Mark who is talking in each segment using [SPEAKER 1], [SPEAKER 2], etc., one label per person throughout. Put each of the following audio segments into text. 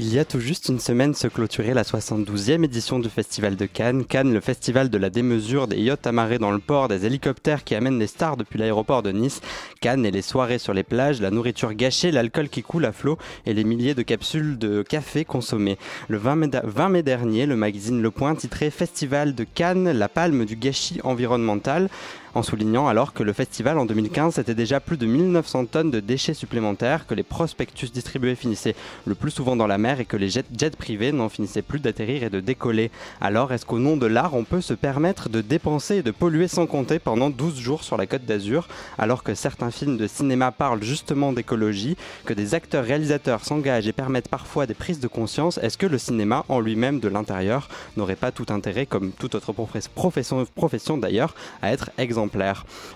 [SPEAKER 1] Il y a tout juste une semaine se clôturait la 72e édition du Festival de Cannes. Cannes, le festival de la démesure, des yachts amarrés dans le port, des hélicoptères qui amènent les stars depuis l'aéroport de Nice. Cannes et les soirées sur les plages, la nourriture gâchée, l'alcool qui coule à flot et les milliers de capsules de café consommées. Le 20 mai, 20 mai dernier, le magazine Le Point titrait Festival de Cannes, la palme du gâchis environnemental en soulignant alors que le festival en 2015 c'était déjà plus de 1900 tonnes de déchets supplémentaires, que les prospectus distribués finissaient le plus souvent dans la mer et que les jets, jets privés n'en finissaient plus d'atterrir et de décoller. Alors est-ce qu'au nom de l'art on peut se permettre de dépenser et de polluer sans compter pendant 12 jours sur la côte d'Azur? Alors que certains films de cinéma parlent justement d'écologie, que des acteurs réalisateurs s'engagent et permettent parfois des prises de conscience, est-ce que le cinéma en lui-même de l'intérieur n'aurait pas tout intérêt, comme toute autre profession, profession d'ailleurs, à être exemplaire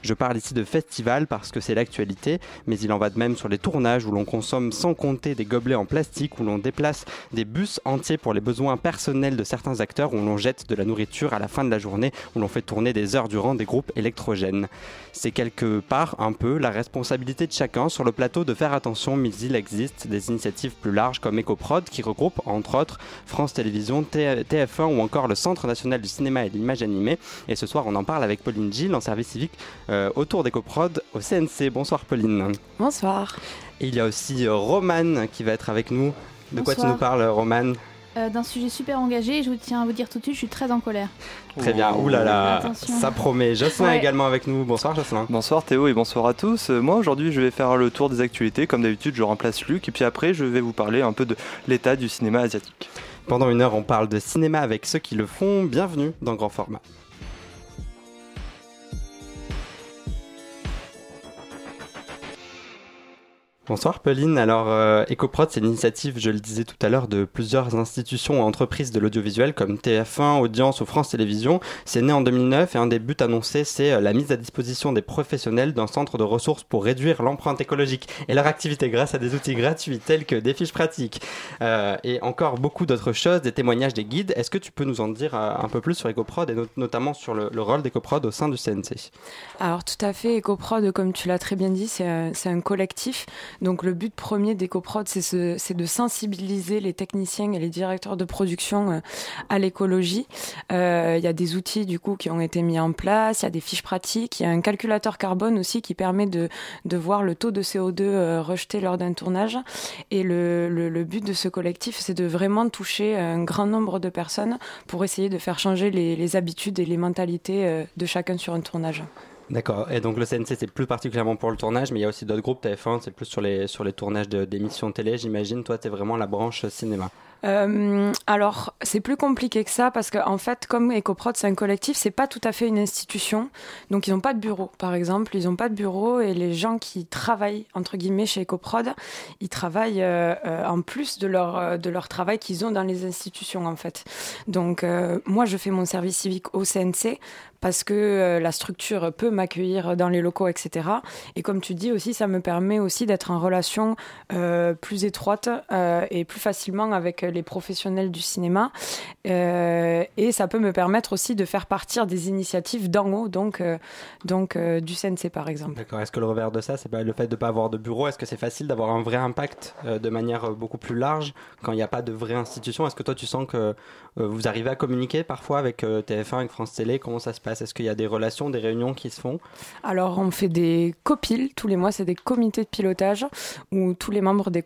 [SPEAKER 1] je parle ici de festival parce que c'est l'actualité, mais il en va de même sur les tournages où l'on consomme sans compter des gobelets en plastique, où l'on déplace des bus entiers pour les besoins personnels de certains acteurs, où l'on jette de la nourriture à la fin de la journée, où l'on fait tourner des heures durant des groupes électrogènes. C'est quelque part un peu la responsabilité de chacun sur le plateau de faire attention, mais il existe des initiatives plus larges comme EcoProd qui regroupent entre autres France Télévisions, TF1 ou encore le Centre national du cinéma et de l'image animée. Et ce soir, on en parle avec Pauline Gilles en service civique euh, autour d'EcoProd au CNC. Bonsoir Pauline.
[SPEAKER 2] Bonsoir.
[SPEAKER 1] Et il y a aussi euh, Romane qui va être avec nous. De quoi tu nous parles, Romane
[SPEAKER 3] euh, d'un sujet super engagé et je tiens à vous dire tout de suite, je suis très en colère.
[SPEAKER 1] Très bien, là là, ça promet. Jocelyn également avec nous. Bonsoir Jocelyn.
[SPEAKER 4] Bonsoir Théo et bonsoir à tous. Moi aujourd'hui je vais faire le tour des actualités. Comme d'habitude je remplace Luc et puis après je vais vous parler un peu de l'état du cinéma asiatique.
[SPEAKER 1] Pendant une heure on parle de cinéma avec ceux qui le font. Bienvenue dans Grand Format. Bonsoir Pauline. Alors euh, EcoProd, c'est l'initiative, je le disais tout à l'heure, de plusieurs institutions ou entreprises de l'audiovisuel comme TF1, Audience ou France Télévisions. C'est né en 2009 et un des buts annoncés, c'est euh, la mise à disposition des professionnels d'un centre de ressources pour réduire l'empreinte écologique et leur activité grâce à des outils gratuits tels que des fiches pratiques euh, et encore beaucoup d'autres choses, des témoignages, des guides. Est-ce que tu peux nous en dire euh, un peu plus sur EcoProd et notamment sur le, le rôle d'EcoProd au sein du CNC
[SPEAKER 2] Alors tout à fait, EcoProd, comme tu l'as très bien dit, c'est un, un collectif donc le but premier d'EcoProd, c'est de sensibiliser les techniciens et les directeurs de production euh, à l'écologie. Euh, il y a des outils du coup qui ont été mis en place, il y a des fiches pratiques, il y a un calculateur carbone aussi qui permet de, voir le taux de CO2 euh, rejeté lors d'un tournage. Et le, but de ce collectif, c'est de vraiment toucher un grand nombre de personnes pour essayer de faire changer les habitudes et les mentalités de chacun sur un tournage.
[SPEAKER 1] D'accord. Et donc le CNC, c'est plus particulièrement pour le tournage, mais il y a aussi d'autres groupes TF1, c'est plus sur les, sur les tournages d'émissions télé, j'imagine. Toi, tu es vraiment la branche cinéma.
[SPEAKER 2] Euh, alors, c'est plus compliqué que ça parce qu'en en fait, comme EcoProd, c'est un collectif, c'est pas tout à fait une institution. Donc, ils n'ont pas de bureau, par exemple. Ils n'ont pas de bureau et les gens qui travaillent, entre guillemets, chez EcoProd, ils travaillent euh, euh, en plus de leur, de leur travail qu'ils ont dans les institutions, en fait. Donc, moi, je fais mon service civique au CNC parce que la structure peut m'accueillir dans les locaux, etc. Et comme tu dis aussi, ça me permet aussi d'être en relation plus étroite et plus facilement avec les professionnels du cinéma. Euh, et ça peut me permettre aussi de faire partir des initiatives d'en haut, donc, euh, donc euh, du CNC par exemple.
[SPEAKER 1] D'accord. Est-ce que le revers de ça, c'est le fait de ne pas avoir de bureau Est-ce que c'est facile d'avoir un vrai impact de manière beaucoup plus large quand il n'y a pas de vraie institution? Est-ce que toi, tu sens que vous arrivez à communiquer parfois avec TF1, avec France Télé? Comment ça se passe? Est-ce qu'il y a des relations, des réunions qui se font?
[SPEAKER 2] Alors, on fait des copiles tous les mois, c'est des comités de pilotage où tous les membres des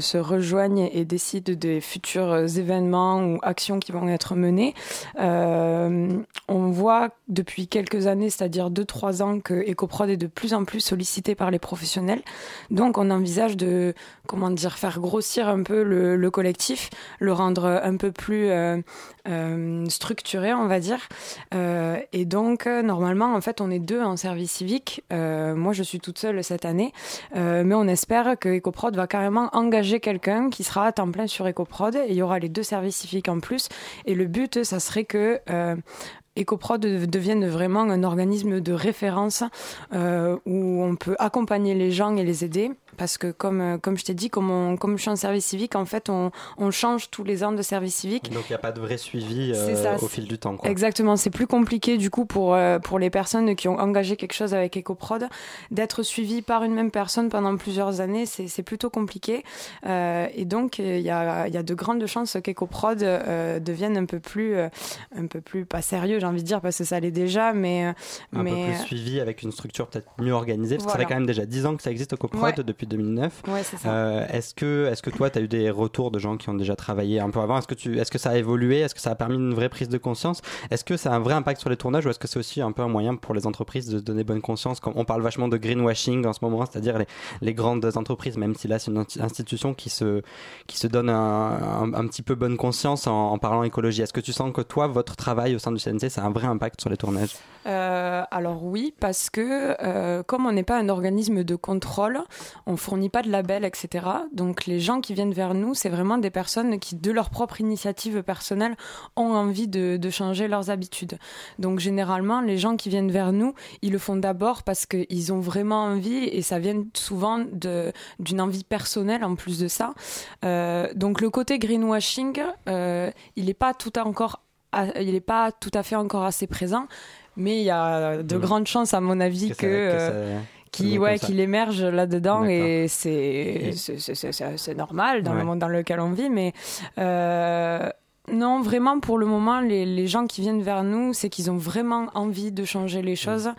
[SPEAKER 2] se rejoignent et décident des futurs euh, événements ou actions qui vont être menées. Euh, on voit depuis quelques années, c'est-à-dire 2-3 ans, que EcoProd est de plus en plus sollicité par les professionnels. Donc on envisage de, comment dire, faire grossir un peu le, collectif, le rendre un peu plus euh, structuré, on va dire. Donc normalement, en fait, on est deux en service civique. moi, je suis toute seule cette année, mais on espère que EcoProd va carrément engager quelqu'un qui sera à temps plein sur EcoProd et il y aura les deux services civiques en plus. Et le but, ça serait que euh, EcoProd devienne vraiment un organisme de référence euh, où on peut accompagner les gens et les aider parce que comme, euh, comme je t'ai dit, comme, comme je suis en service civique, en fait, on, on change tous les ans de service civique.
[SPEAKER 1] Donc il n'y a pas de vrai suivi euh, au fil du temps. Quoi.
[SPEAKER 2] Exactement, c'est plus compliqué du coup pour, euh, pour les personnes qui ont engagé quelque chose avec EcoProd d'être suivi par une même personne pendant plusieurs années, c'est plutôt compliqué. et donc il y a, y a de grandes chances qu'EcoProd devienne un peu plus, un peu plus pas sérieux, j'ai envie de dire, parce que ça l'est déjà, mais
[SPEAKER 1] un
[SPEAKER 2] mais
[SPEAKER 1] peu plus suivi avec une structure peut-être mieux organisée. Parce que ça fait quand même déjà 10 ans que ça existe EcoProd depuis 2009.
[SPEAKER 2] Ouais, c'est ça. Euh,
[SPEAKER 1] est-ce que, est-ce que toi, tu as eu des retours de gens qui ont déjà travaillé un peu avant? Est-ce que, tu, est-ce que ça a évolué? Est-ce que ça a permis une vraie prise de conscience? Est-ce que ça a un vrai impact sur les tournages ou est-ce que c'est aussi un peu un moyen pour les entreprises de se donner bonne conscience? On parle vachement de greenwashing en ce moment, c'est-à-dire les, les, grandes entreprises, même si là c'est une institution qui se, qui se donne un, un, petit peu bonne conscience en, en parlant écologie. Est-ce que tu sens que toi, votre travail au sein du CNC, ça a un vrai impact sur les tournages?
[SPEAKER 2] Euh, Alors oui, parce que euh, comme on n'est pas un organisme de contrôle, on fournit pas de label, etc. Donc les gens qui viennent vers nous, c'est vraiment des personnes qui, de leur propre initiative personnelle, ont envie de, changer leurs habitudes. Donc généralement, les gens qui viennent vers nous, ils le font d'abord parce qu'ils ont vraiment envie et ça vient souvent d'une envie personnelle en plus de ça. Euh, donc le côté greenwashing, il n'est pas tout encore il n'est pas tout à fait encore assez présent, mais il y a de grandes chances, à mon avis, que, qui ouais qu'il émerge là-dedans et c'est c'est normal dans le monde dans lequel on vit mais euh, non, vraiment, pour le moment, les, les, gens qui viennent vers nous, c'est qu'ils ont vraiment envie de changer les choses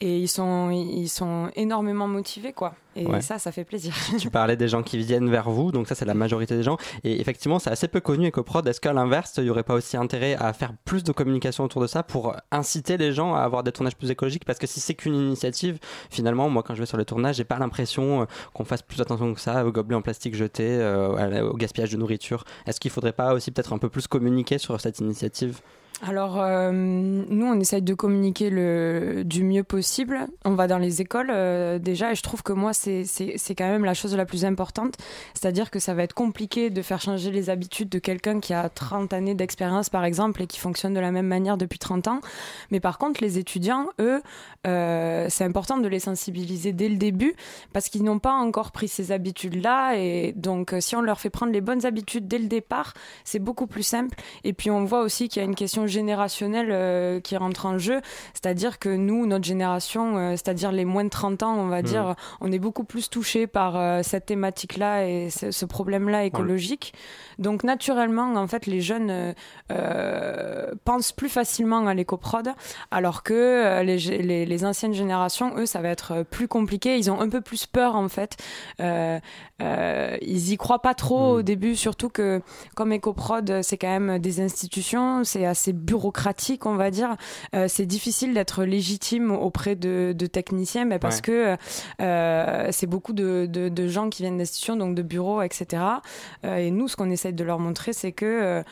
[SPEAKER 2] et ils sont, ils sont énormément motivés, quoi. Et ça, ça fait plaisir.
[SPEAKER 1] tu parlais des gens qui viennent vers vous, donc ça, c'est la majorité des gens. Et effectivement, c'est assez peu connu EcoProd. Est-ce qu'à l'inverse, il n'y aurait pas aussi intérêt à faire plus de communication autour de ça pour inciter les gens à avoir des tournages plus écologiques? Parce que si c'est qu'une initiative, finalement, moi, quand je vais sur les tournages, j'ai pas l'impression euh, qu'on fasse plus attention que ça aux gobelets en plastique jetés, euh, au gaspillage de nourriture. Est-ce qu'il faudrait pas aussi peut-être un peu plus communiquer sur cette initiative?
[SPEAKER 2] Alors, euh, nous, on essaye de communiquer le, du mieux possible. On va dans les écoles euh, déjà, et je trouve que moi, c'est quand même la chose la plus importante. C'est-à-dire que ça va être compliqué de faire changer les habitudes de quelqu'un qui a 30 années d'expérience, par exemple, et qui fonctionne de la même manière depuis 30 ans. Mais par contre, les étudiants, eux, euh, c'est important de les sensibiliser dès le début, parce qu'ils n'ont pas encore pris ces habitudes-là. Et donc, si on leur fait prendre les bonnes habitudes dès le départ, c'est beaucoup plus simple. Et puis, on voit aussi qu'il y a une question générationnel euh, qui rentre en jeu. C'est-à-dire que nous, notre génération, euh, c'est-à-dire les moins de 30 ans, on va mmh. dire, on est beaucoup plus touché par euh, cette thématique-là et ce, problème-là écologique. Donc naturellement, en fait, les jeunes pensent plus facilement à l'éco-prod, alors que les, les, les, anciennes générations, eux, ça va être plus compliqué. Ils ont un peu plus peur, en fait. ils y croient pas trop mmh. au début, surtout que comme éco-prod, c'est quand même des institutions, c'est assez bureaucratique, on va dire. Euh, c'est difficile d'être légitime auprès de, techniciens, mais parce que euh, c'est beaucoup de, gens qui viennent d'institutions, donc de bureaux, etc. Euh, et nous, ce qu'on essaie de leur montrer, c'est que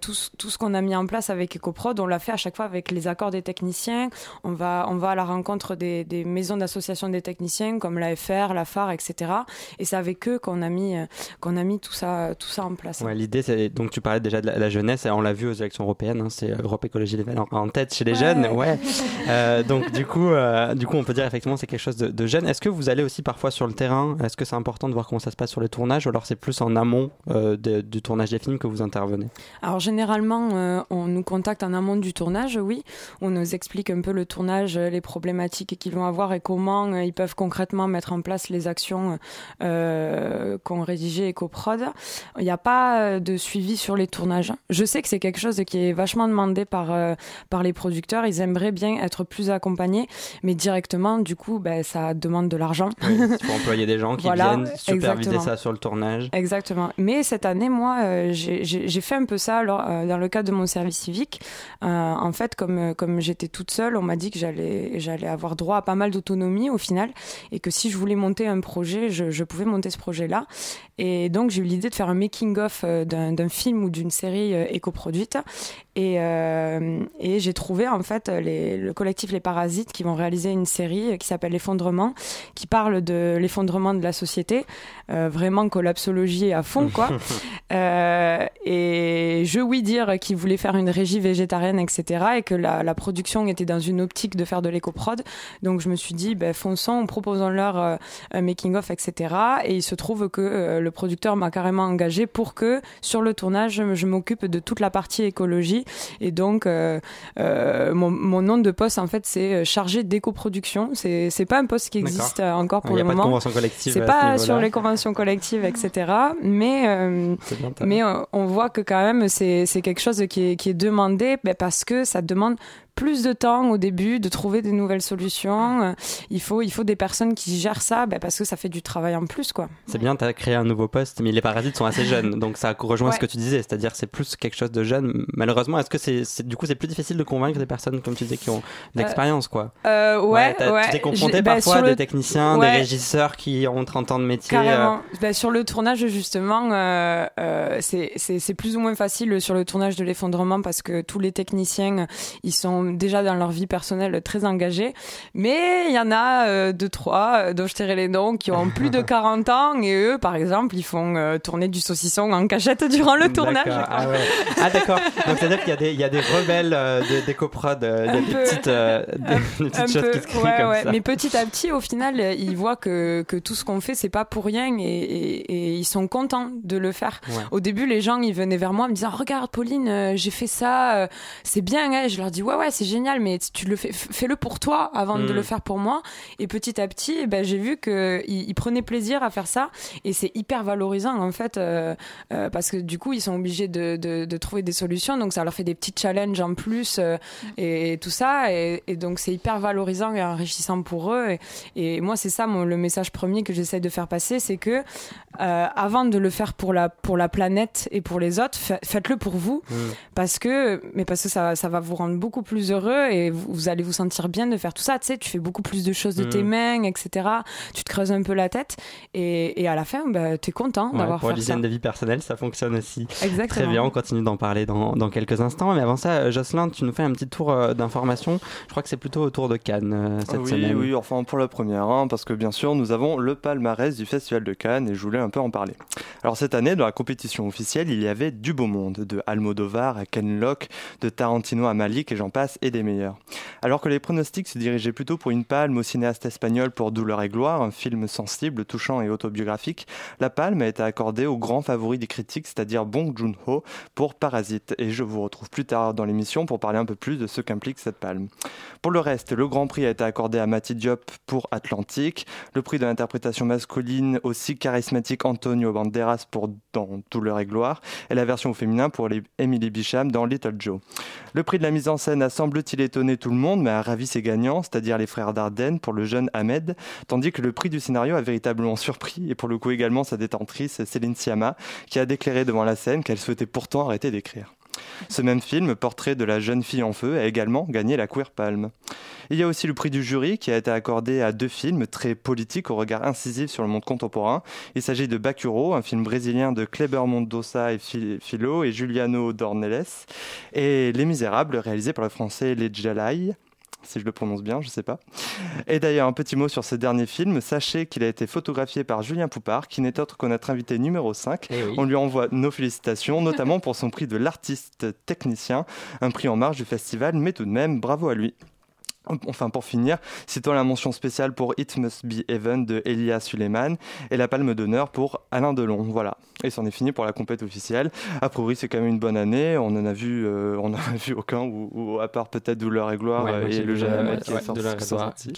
[SPEAKER 2] tout, ce qu'on a mis en place avec EcoProd, on l'a fait à chaque fois avec les accords des techniciens. On va, on va à la rencontre des, maisons d'association des techniciens comme la FR, la FAR, etc. Et c'est avec eux qu'on a mis, qu'on a mis tout ça, tout ça en place.
[SPEAKER 1] L'idée, c'est donc tu parlais déjà de la, jeunesse, on l'a vu aux élections européennes. Hein, c'est Europe Écologie Les Verts en, tête chez les jeunes. Ouais. Euh, donc du coup, euh, du coup, on peut dire effectivement c'est quelque chose de, de jeune. Est-ce que vous allez aussi parfois sur le terrain? Est-ce que c'est important de voir comment ça se passe sur les tournages, ou alors c'est plus en amont euh, du tournage des films que vous intervenez?
[SPEAKER 2] Alors généralement, on nous contacte en amont du tournage, oui. On nous explique un peu le tournage, les problématiques qu'ils vont avoir et comment ils peuvent concrètement mettre en place les actions qu'on rédigé EcoProd. Il n'y a pas de suivi sur les tournages. Je sais que c'est quelque chose qui est vachement demandé par, euh, par les producteurs. Ils aimeraient bien être plus accompagnés, mais directement, du coup, ben, ça demande de l'argent.
[SPEAKER 1] il faut employer des gens qui viennent superviser ça sur le tournage.
[SPEAKER 2] Exactement. Mais cette année, moi, euh, j'ai fait un peu ça alors, euh, dans le cadre de mon service civique. en fait, comme, comme j'étais toute seule, on m'a dit que j'allais avoir droit à pas mal d'autonomie au final, et que si je voulais monter un projet, je, je pouvais monter ce projet-là. Et donc, j'ai eu l'idée de faire un making-of d'un film ou d'une série éco-produite. Et, et j'ai trouvé en fait les, le collectif Les Parasites qui vont réaliser une série qui s'appelle L'effondrement, qui parle de l'effondrement de la société, vraiment collapsologie à fond quoi. et je oui dire qu'ils voulaient faire une régie végétarienne, etc. Et que la, la production était dans une optique de faire de l'éco-prod. Donc je me suis dit, ben, fonçons, proposons-leur euh, un making-of, etc. Et il se trouve que euh, le producteur m'a carrément engagé pour que sur le tournage, je m'occupe de toute la partie écologie. Et donc, euh, mon, mon, nom de poste, en fait, c'est chargé d'éco-production. C'est, c'est pas un poste qui existe encore pour le moment. C'est pas sur les conventions collectives, etc. Mais, mais on voit que quand même, c'est, c'est quelque chose qui est, qui est demandé ben, parce que ça demande plus de temps au début de trouver des nouvelles solutions. Euh, il faut, il faut des personnes qui gèrent ça bah, parce que ça fait du travail en plus. quoi.
[SPEAKER 1] C'est bien, tu as créé un nouveau poste, mais les parasites sont assez jeunes. Donc ça rejoint ce que tu disais, c'est-à-dire c'est plus quelque chose de jeune. Malheureusement, est-ce que c'est du coup c'est plus difficile de convaincre des personnes, comme tu disais, qui ont de l'expérience quoi?
[SPEAKER 2] euh, Ouais, ouais.
[SPEAKER 1] Tu t'es confronté bah, parfois à des techniciens, des régisseurs qui ont 30 ans de métier.
[SPEAKER 2] Euh. Bah, sur le tournage, justement, euh, euh, c'est plus ou moins facile sur le tournage de l'effondrement parce que tous les techniciens, ils sont déjà dans leur vie personnelle très engagés. Mais il y en a euh, deux, trois, euh, dont je les noms, qui ont plus de 40 ans et eux, par exemple, ils font euh, tourner du saucisson en cachette durant le tournage.
[SPEAKER 1] Ah, ouais. ah d'accord. Donc c'est-à-dire qu'il y, a des, il y a des rebelles de, d'éco-prod, il y a des petites, des, petites choses qui se créent comme
[SPEAKER 2] ouais.
[SPEAKER 1] ça.
[SPEAKER 2] Mais petit à petit, au final, ils voient que, que tout ce qu'on fait, c'est pas pour rien et, et, et, ils sont contents de le faire. Au début, les gens, ils venaient vers moi en me disant, regarde Pauline, j'ai fait ça, c'est bien. Hein. Je leur dis, ouais, ouais, c'est génial, mais tu le fais, fais-le pour toi avant de le mm. faire pour moi. Et petit à petit, eh ben, j'ai vu qu'ils il prenaient plaisir à faire ça. Et c'est hyper valorisant, en fait, euh, euh, parce que du coup, ils sont obligés de, de, de, trouver des solutions. Donc, ça leur fait des petits challenges en plus euh, mm. et, tout ça. Et, et donc, c'est hyper valorisant et enrichissant pour eux. Et, et moi, c'est ça mon, le message premier que j'essaie de faire passer, c'est que avant de le faire pour la, pour la planète et pour les autres, faites-le pour vous. Mm. Parce que, mais parce que ça, ça va vous rendre beaucoup plus heureux et vous, allez vous sentir bien de faire tout ça. Tu sais, tu fais beaucoup plus de choses de tes mm. mains, etc. Tu te creuses un peu la tête et, et à la fin, bah, tu es content d'avoir fait ça.
[SPEAKER 1] Pour l'hygiène de vie personnelle, ça fonctionne aussi.
[SPEAKER 2] Exactement.
[SPEAKER 1] Très bien, on continue d'en parler dans, dans, quelques instants. Mais avant ça, euh, Jocelyn, tu nous fais un petit tour euh, d'information. Je crois que c'est plutôt autour de Cannes euh, cette
[SPEAKER 4] oui,
[SPEAKER 1] semaine.
[SPEAKER 4] Oui, enfin pour la première, hein, parce que bien sûr, nous avons le palmarès du Festival de Cannes et je voulais un peu en parler. Alors cette année, dans la compétition officielle, il y avait du beau monde, de Almodovar à Ken Loach, de Tarantino à Malik et j'en passe, et des meilleurs. Alors que les pronostics se dirigeaient plutôt pour une palme au cinéaste espagnol pour Douleur et Gloire, un film sensible, touchant et autobiographique, la palme a été accordée au grand favori des critiques, c'est-à-dire Bong Joon-ho pour Parasite. Et je vous retrouve plus tard dans l'émission pour parler un peu plus de ce qu'implique cette palme. Pour le reste, le grand prix a été accordé à Mati Diop pour Atlantique, le prix de l'interprétation masculine aussi charismatique Antonio Banderas pour Dans Douleur et Gloire, et la version féminin pour Emily Bicham dans Little Joe. Le prix de la mise en scène a semble-t-il étonné tout le monde, mais a ravi ses gagnants, c'est-à-dire les frères Dardenne pour le jeune Ahmed, tandis que le prix du scénario a véritablement surpris, et pour le coup également sa détentrice Céline Siama, qui a déclaré devant la scène qu'elle souhaitait pourtant arrêter d'écrire. Ce même film, Portrait de la jeune fille en feu, a également gagné la Queer Palm. Il y a aussi le prix du jury qui a été accordé à deux films très politiques au regard incisif sur le monde contemporain. Il s'agit de Bacuro, un film brésilien de Kleber Mendoza et Philo et Juliano Dornelles, et Les Misérables, réalisé par le français Les si je le prononce bien, je sais pas. Et d'ailleurs, un petit mot sur ce dernier film. Sachez qu'il a été photographié par Julien Poupard, qui n'est autre que notre invité numéro 5.
[SPEAKER 1] Eh
[SPEAKER 4] On lui envoie nos félicitations, notamment pour son prix de l'artiste technicien, un prix en marge du festival, mais tout de même, bravo à lui. Enfin, pour finir, citons la mention spéciale pour It Must Be Heaven de Elia Suleiman et la palme d'honneur pour Alain Delon. Voilà. Et c'en est fini pour la compète officielle. A priori, c'est quand même une bonne année. On en a vu, euh, on en a vu aucun, ou, à part peut-être Douleur et Gloire
[SPEAKER 1] ouais,
[SPEAKER 4] et le jeune
[SPEAKER 1] ouais,
[SPEAKER 4] qui est sorti.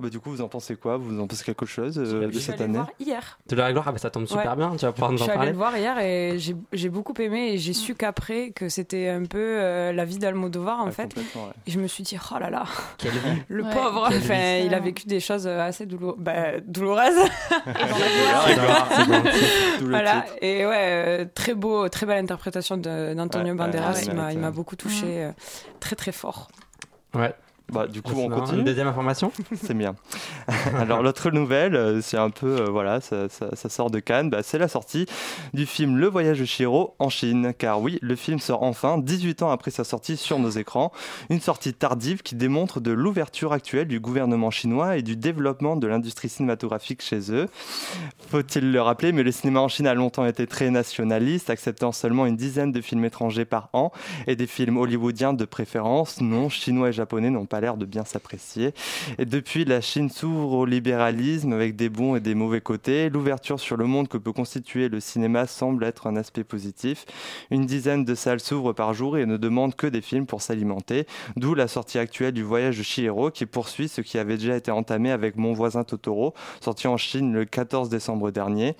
[SPEAKER 1] Bah,
[SPEAKER 4] du coup, vous en pensez quoi? Vous en pensez quelque chose euh, de cette année?
[SPEAKER 2] voir hier.
[SPEAKER 1] Douleur et Gloire, ah, bah, ça tombe super bien. Tu vas pouvoir nous en parler.
[SPEAKER 2] Je suis allée le voir hier et j'ai beaucoup aimé et j'ai su qu'après que c'était un peu euh, la vie d'Almodovar en fait. Et je me suis dit, oh là là.
[SPEAKER 1] Quelle vie.
[SPEAKER 2] Le pauvre. Enfin, il a vécu des choses assez douloureuses. Bah, douloureuses. voilà. Et ouais, euh, très beau, très belle interprétation d'Antonio Banderas. il m'a beaucoup touché, euh, très très fort.
[SPEAKER 1] Ouais.
[SPEAKER 4] Bah, du coup, on continue.
[SPEAKER 1] Une deuxième information
[SPEAKER 4] C'est bien. Alors, l'autre nouvelle, euh, c'est un peu, euh, voilà, ça, sort de Cannes, bah, c'est la sortie du film Le Voyage de Shiro en Chine. Car oui, le film sort enfin, 18 ans après sa sortie sur nos écrans. Une sortie tardive qui démontre de l'ouverture actuelle du gouvernement chinois et du développement de l'industrie cinématographique chez eux. Faut-il le rappeler, mais le cinéma en Chine a longtemps été très nationaliste, acceptant seulement une dizaine de films étrangers par an et des films hollywoodiens de préférence. Non, chinois et japonais n'ont pas l'air de bien s'apprécier. Et depuis, la Chine s'ouvre au libéralisme avec des bons et des mauvais côtés. L'ouverture sur le monde que peut constituer le cinéma semble être un aspect positif. Une dizaine de salles s'ouvrent par jour et ne demandent que des films pour s'alimenter. D'où la sortie actuelle du Voyage de Chihiro qui poursuit ce qui avait déjà été entamé avec Mon voisin Totoro, sorti en Chine le 14 décembre dernier.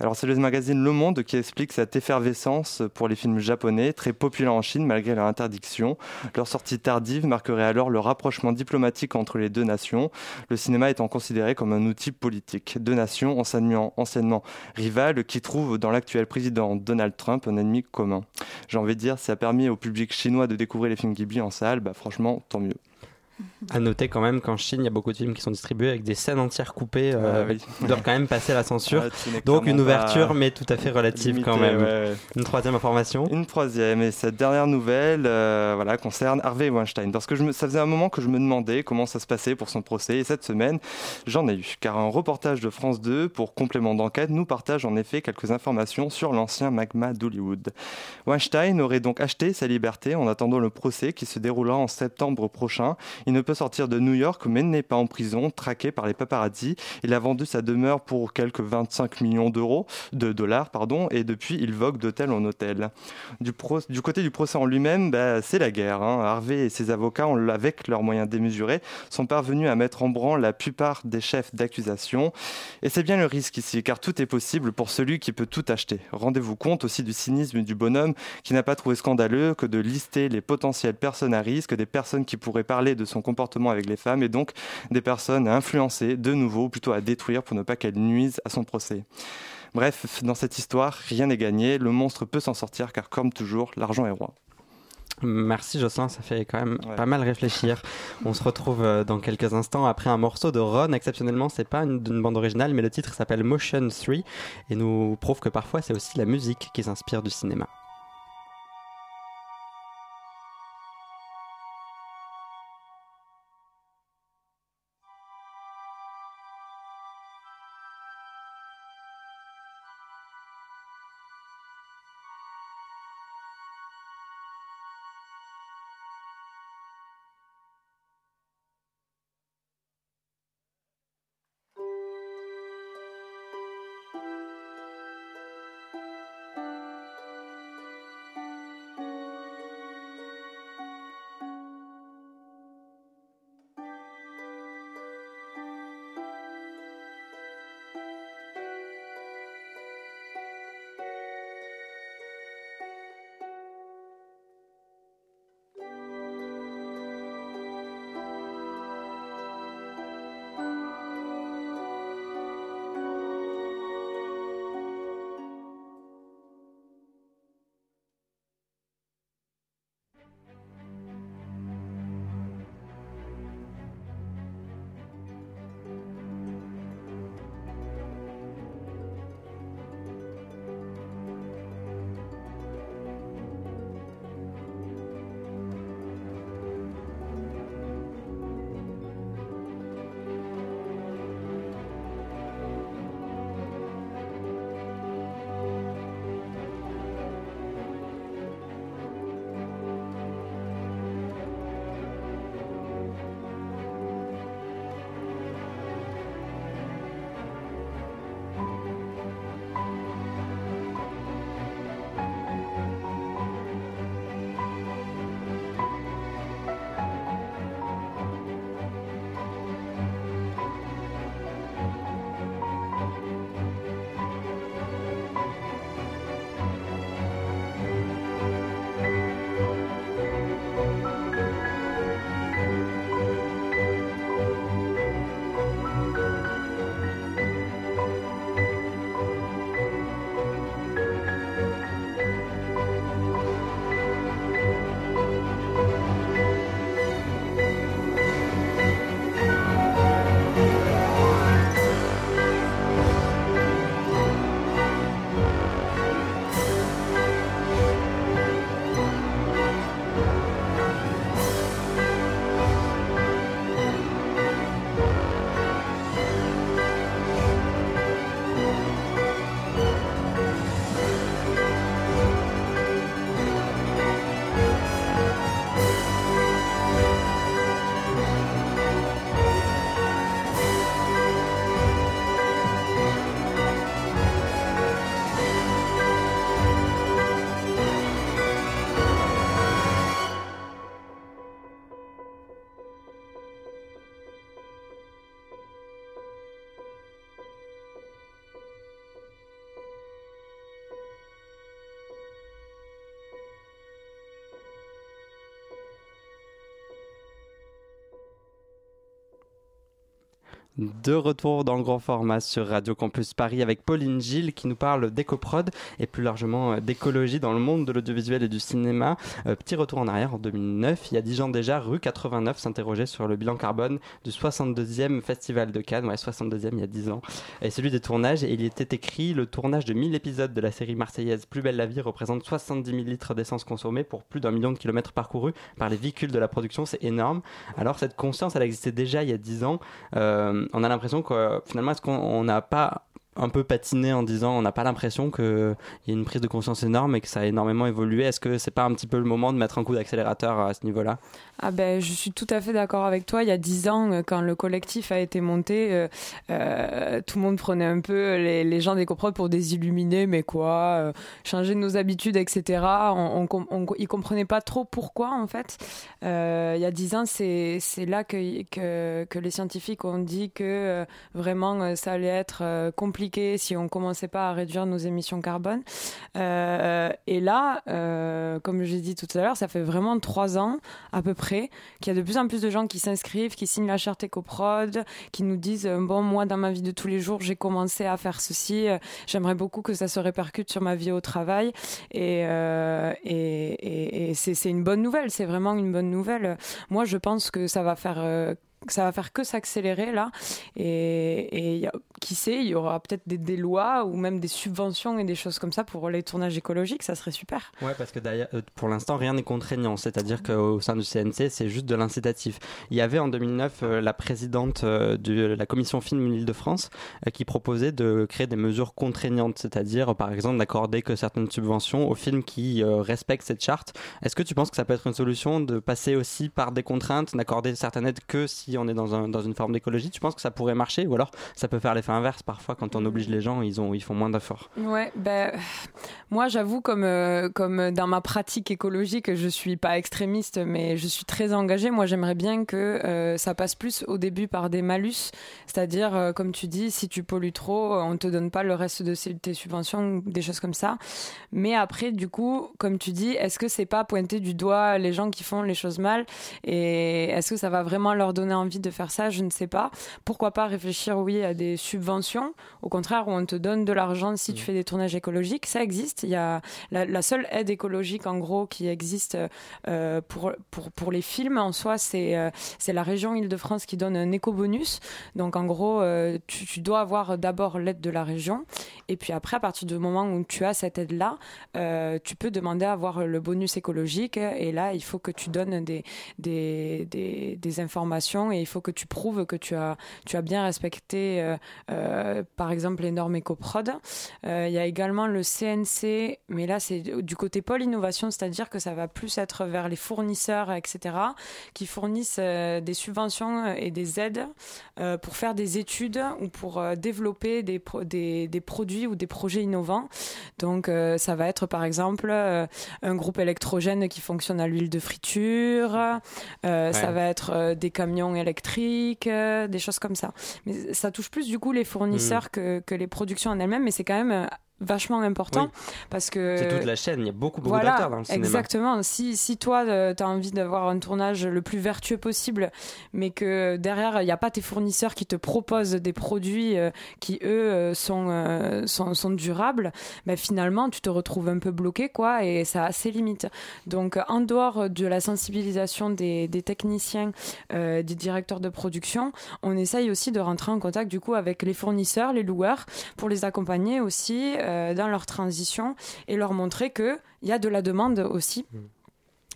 [SPEAKER 4] Alors c'est le magazine Le Monde qui explique cette effervescence pour les films japonais, très populaires en Chine malgré leur interdiction. Leur sortie tardive marquerait alors le rapprochement diplomatique entre les deux nations, le cinéma étant considéré comme un outil politique. Deux nations anciennement, rivales qui trouvent dans l'actuel président Donald Trump un ennemi commun. J'ai envie de dire, ça a permis au public chinois de découvrir les films Ghibli en salle, bah franchement, tant mieux.
[SPEAKER 1] À noter quand même qu'en Chine, il y a beaucoup de films qui sont distribués avec des scènes entières coupées. Euh, ah doivent quand même passer la censure. Donc une ouverture, mais tout à fait relative quand même. Une troisième information.
[SPEAKER 4] Une troisième, et cette dernière nouvelle euh, voilà, concerne Harvey Weinstein. Parce que je me, ça faisait un moment que je me demandais comment ça se passait pour son procès. Et cette semaine, j'en ai eu. Car un reportage de France 2 pour complément d'enquête nous partage en effet quelques informations sur l'ancien magma d'Hollywood. Weinstein aurait donc acheté sa liberté en attendant le procès qui se déroulera en septembre prochain. Il ne peut sortir de New York, mais n'est pas en prison, traqué par les paparazzi. Il a vendu sa demeure pour quelques 25 millions d'euros, de dollars, pardon, et depuis, il vogue d'hôtel en hôtel. Du, côté du procès en lui-même, bah, c'est la guerre. Hein. Harvey et ses avocats, avec leurs moyens démesurés, sont parvenus à mettre en branle la plupart des chefs d'accusation. Et c'est bien le risque ici, car tout est possible pour celui qui peut tout acheter. Rendez-vous compte aussi du cynisme du bonhomme qui n'a pas trouvé scandaleux que de lister les potentielles personnes à risque, des personnes qui pourraient parler de son comportement avec les femmes et donc des personnes à influencer, de nouveau, plutôt à détruire pour ne pas qu'elles nuisent à son procès. Bref, dans cette histoire, rien n'est gagné, le monstre peut s'en sortir car comme toujours, l'argent est roi.
[SPEAKER 1] Merci Jocelyn, ça fait quand même pas mal réfléchir. On se retrouve euh, dans quelques instants après un morceau de Ron. Exceptionnellement, c'est pas une, une, bande originale, mais le titre s'appelle Motion 3 et nous prouve que parfois c'est aussi la musique qui s'inspire du cinéma. De retour dans le grand format sur Radio Campus Paris avec Pauline Gilles qui nous parle d'écoprod et plus largement euh, d'écologie dans le monde de l'audiovisuel et du cinéma. Euh, petit retour en arrière en 2009, il y a 10 ans déjà, rue 89 s'interrogeait sur le bilan carbone du 62e Festival de Cannes, ouais 62e il y a 10 ans, et celui des tournages et il était écrit le tournage de 1000 épisodes de la série marseillaise Plus belle la vie représente 70 000 litres d'essence consommée pour plus d'un million de kilomètres parcourus par les véhicules de la production, c'est énorme. Alors cette conscience elle existait déjà il y a 10 ans. Euh, on a l'impression que finalement, est-ce qu'on n'a pas un peu patiné en disant on n'a pas l'impression qu'il y a une prise de conscience énorme et que ça a énormément évolué. Est-ce que c'est pas un petit peu le moment de mettre un coup d'accélérateur à ce niveau-là?
[SPEAKER 2] Ah ben, Je suis tout à fait d'accord avec toi. Il y a dix ans, euh, quand le collectif a été monté, euh, euh, tout le monde prenait un peu les, gens des coprod pour des illuminés, mais quoi, changer nos habitudes, etc. On, on, ils comprenaient pas trop pourquoi, en fait. il y a dix ans, c'est là que, que, que, les scientifiques ont dit que vraiment ça allait être compliqué si on commençait pas à réduire nos émissions carbone. et là, comme j'ai dit tout à l'heure, ça fait vraiment trois ans à peu près qu'il y a de plus en plus de gens qui s'inscrivent, qui signent la charte EcoProd, qui nous disent euh, bon moi dans ma vie de tous les jours j'ai commencé à faire ceci, euh, j'aimerais beaucoup que ça se répercute sur ma vie au travail et euh, et, et, c'est une bonne nouvelle, c'est vraiment une bonne nouvelle. Moi je pense que ça va faire ça va faire que s'accélérer là. Et, et qui sait, il y aura peut-être des, lois ou même des subventions et des choses comme ça pour les tournages écologiques, ça serait super.
[SPEAKER 1] Ouais, parce que euh, pour l'instant, rien n'est contraignant. C'est-à-dire qu'au sein du CNC, c'est juste de l'incitatif. Il y avait en 2009 euh, la présidente euh, de la commission film Île-de-France qui proposait de créer des mesures contraignantes, c'est-à-dire par exemple d'accorder que certaines subventions aux films qui respectent cette charte. Est-ce que tu penses que ça peut être une solution de passer aussi par des contraintes, d'accorder certaines aides que si on est dans, un, dans une forme d'écologie, tu penses que ça pourrait marcher ou alors ça peut faire l'effet inverse parfois quand on oblige les gens, ils, ont, ils font moins d'efforts
[SPEAKER 2] Ouais, ben, moi j'avoue comme, euh, comme dans ma pratique écologique, je suis pas extrémiste mais je suis très engagée. Moi j'aimerais bien que euh, ça passe plus au début par des malus, c'est-à-dire euh, comme tu dis, si tu pollues trop, on te donne pas le reste de tes subventions, des choses comme ça. Mais après du coup, comme tu dis, est-ce que c'est pas pointer du doigt les gens qui font les choses mal? Et est-ce que ça va vraiment leur donner envie de faire ça, je ne sais pas. Pourquoi pas réfléchir, oui, à des subventions, au contraire, où on te donne de l'argent si tu mm. fais des tournages écologiques. Ça existe. Il y a la, seule aide écologique, en gros, qui existe euh, pour, pour, pour les films en soi, c'est euh, c'est la région Île-de-France qui donne un éco-bonus. Donc, en gros, euh, tu, tu, dois avoir d'abord l'aide de la région. Et puis après, à partir du moment où tu as cette aide-là, tu peux demander à avoir le bonus écologique. Et là, il faut que tu donnes des, des, des, des informations et il faut que tu prouves que tu as, tu as bien respecté, par exemple, les normes EcoProd. Euh, il y a également le CNC, mais là, c'est du côté pôle innovation, c'est-à-dire que ça va plus être vers les fournisseurs, etc., qui fournissent des subventions et des aides pour faire des études ou pour développer des, des, des, produits ou des projets innovants. Donc, ça va être, par exemple, un groupe électrogène qui fonctionne à l'huile de friture. Ça va être des camions électriques, euh, des choses comme ça. Mais ça touche plus du coup les fournisseurs mm. que, que les productions en elles-mêmes, mais c'est quand même euh, vachement important parce que
[SPEAKER 1] c'est toute la chaîne il y a beaucoup beaucoup d'acteurs dans le cinéma.
[SPEAKER 2] exactement. Si, si toi euh, tu as envie d'avoir un tournage le plus vertueux possible mais que derrière il n'y a pas tes fournisseurs qui te proposent des produits euh, qui eux euh, sont, sont, sont durables ben finalement tu te retrouves un peu bloqué quoi et ça a ses limites. Donc en dehors de la sensibilisation des, des techniciens des directeurs de production on essaye aussi de rentrer en contact du coup avec les fournisseurs les loueurs pour les accompagner aussi dans leur transition et leur montrer qu'il y a de la demande aussi. Mm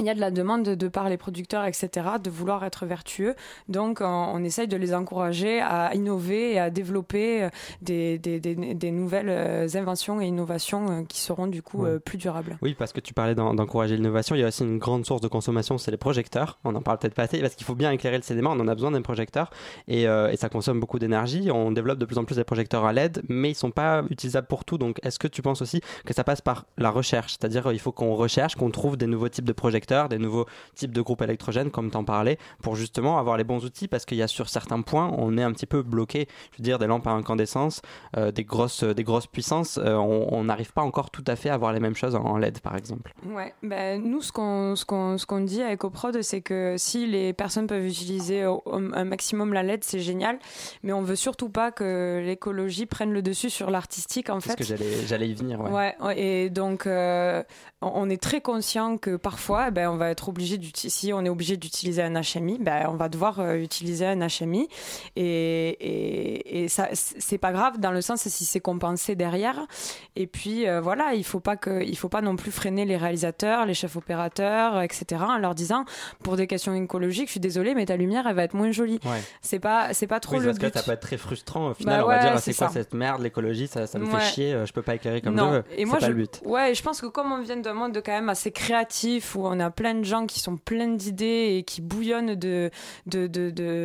[SPEAKER 2] il y a de la demande de, par les producteurs, etc., de vouloir être vertueux. Donc, on, essaye de les encourager à innover et à développer euh, des, des, des, des nouvelles euh, inventions et innovations euh, qui seront du coup plus durables.
[SPEAKER 1] Oui, parce que tu parlais d'encourager l'innovation. Il y a aussi une grande source de consommation, c'est les projecteurs. On en parle peut-être pas assez, parce qu'il faut bien éclairer le cinéma. On en a besoin d'un projecteur et, et, ça consomme beaucoup d'énergie. On développe de plus en plus des projecteurs à LED, mais ils sont pas utilisables pour tout. Donc, est-ce que tu penses aussi que ça passe par la recherche? C'est-à-dire, il faut qu'on recherche, qu'on trouve des nouveaux types de projecteurs des nouveaux types de groupes électrogènes, comme t'en parlais, pour justement avoir les bons outils, parce qu'il y a sur certains points, on est un petit peu bloqué. Je veux dire, des lampes à incandescence, euh, des, grosses, des grosses puissances, euh, on n'arrive pas encore tout à fait à avoir les mêmes choses en LED, par exemple.
[SPEAKER 2] Ouais, ben, nous, ce qu'on ce qu'on ce qu'on dit à EcoProd, c'est que si les personnes peuvent utiliser un maximum la LED, c'est génial, mais on veut surtout pas que l'écologie prenne le dessus sur l'artistique, en fait.
[SPEAKER 1] Parce que j'allais y venir,
[SPEAKER 2] ouais. ouais. et donc, euh, on est très conscient que parfois, ben, on va être obligé si on est obligé d'utiliser un HMI, ben, on va devoir euh, utiliser un HMI. Et, et, et ça, c'est pas grave dans le sens si c'est compensé derrière. Et puis, euh, voilà, il faut pas que, il faut pas non plus freiner les réalisateurs, les chefs opérateurs, etc. en leur disant, pour des questions écologiques, je suis désolée, mais ta lumière, elle va être moins jolie. C'est pas, c'est pas trop
[SPEAKER 1] oui,
[SPEAKER 2] le
[SPEAKER 1] parce
[SPEAKER 2] but.
[SPEAKER 1] que ça peut être très frustrant. Au final, bah on va dire, c'est quoi cette merde, l'écologie, ça, ça me fait chier, euh, je peux pas éclairer comme non. je veux. Et moi, pas je, le but.
[SPEAKER 2] Ouais, je pense que comme on vient d'un monde de quand même assez créatif où on a plein de gens qui sont pleins d'idées et qui bouillonnent de,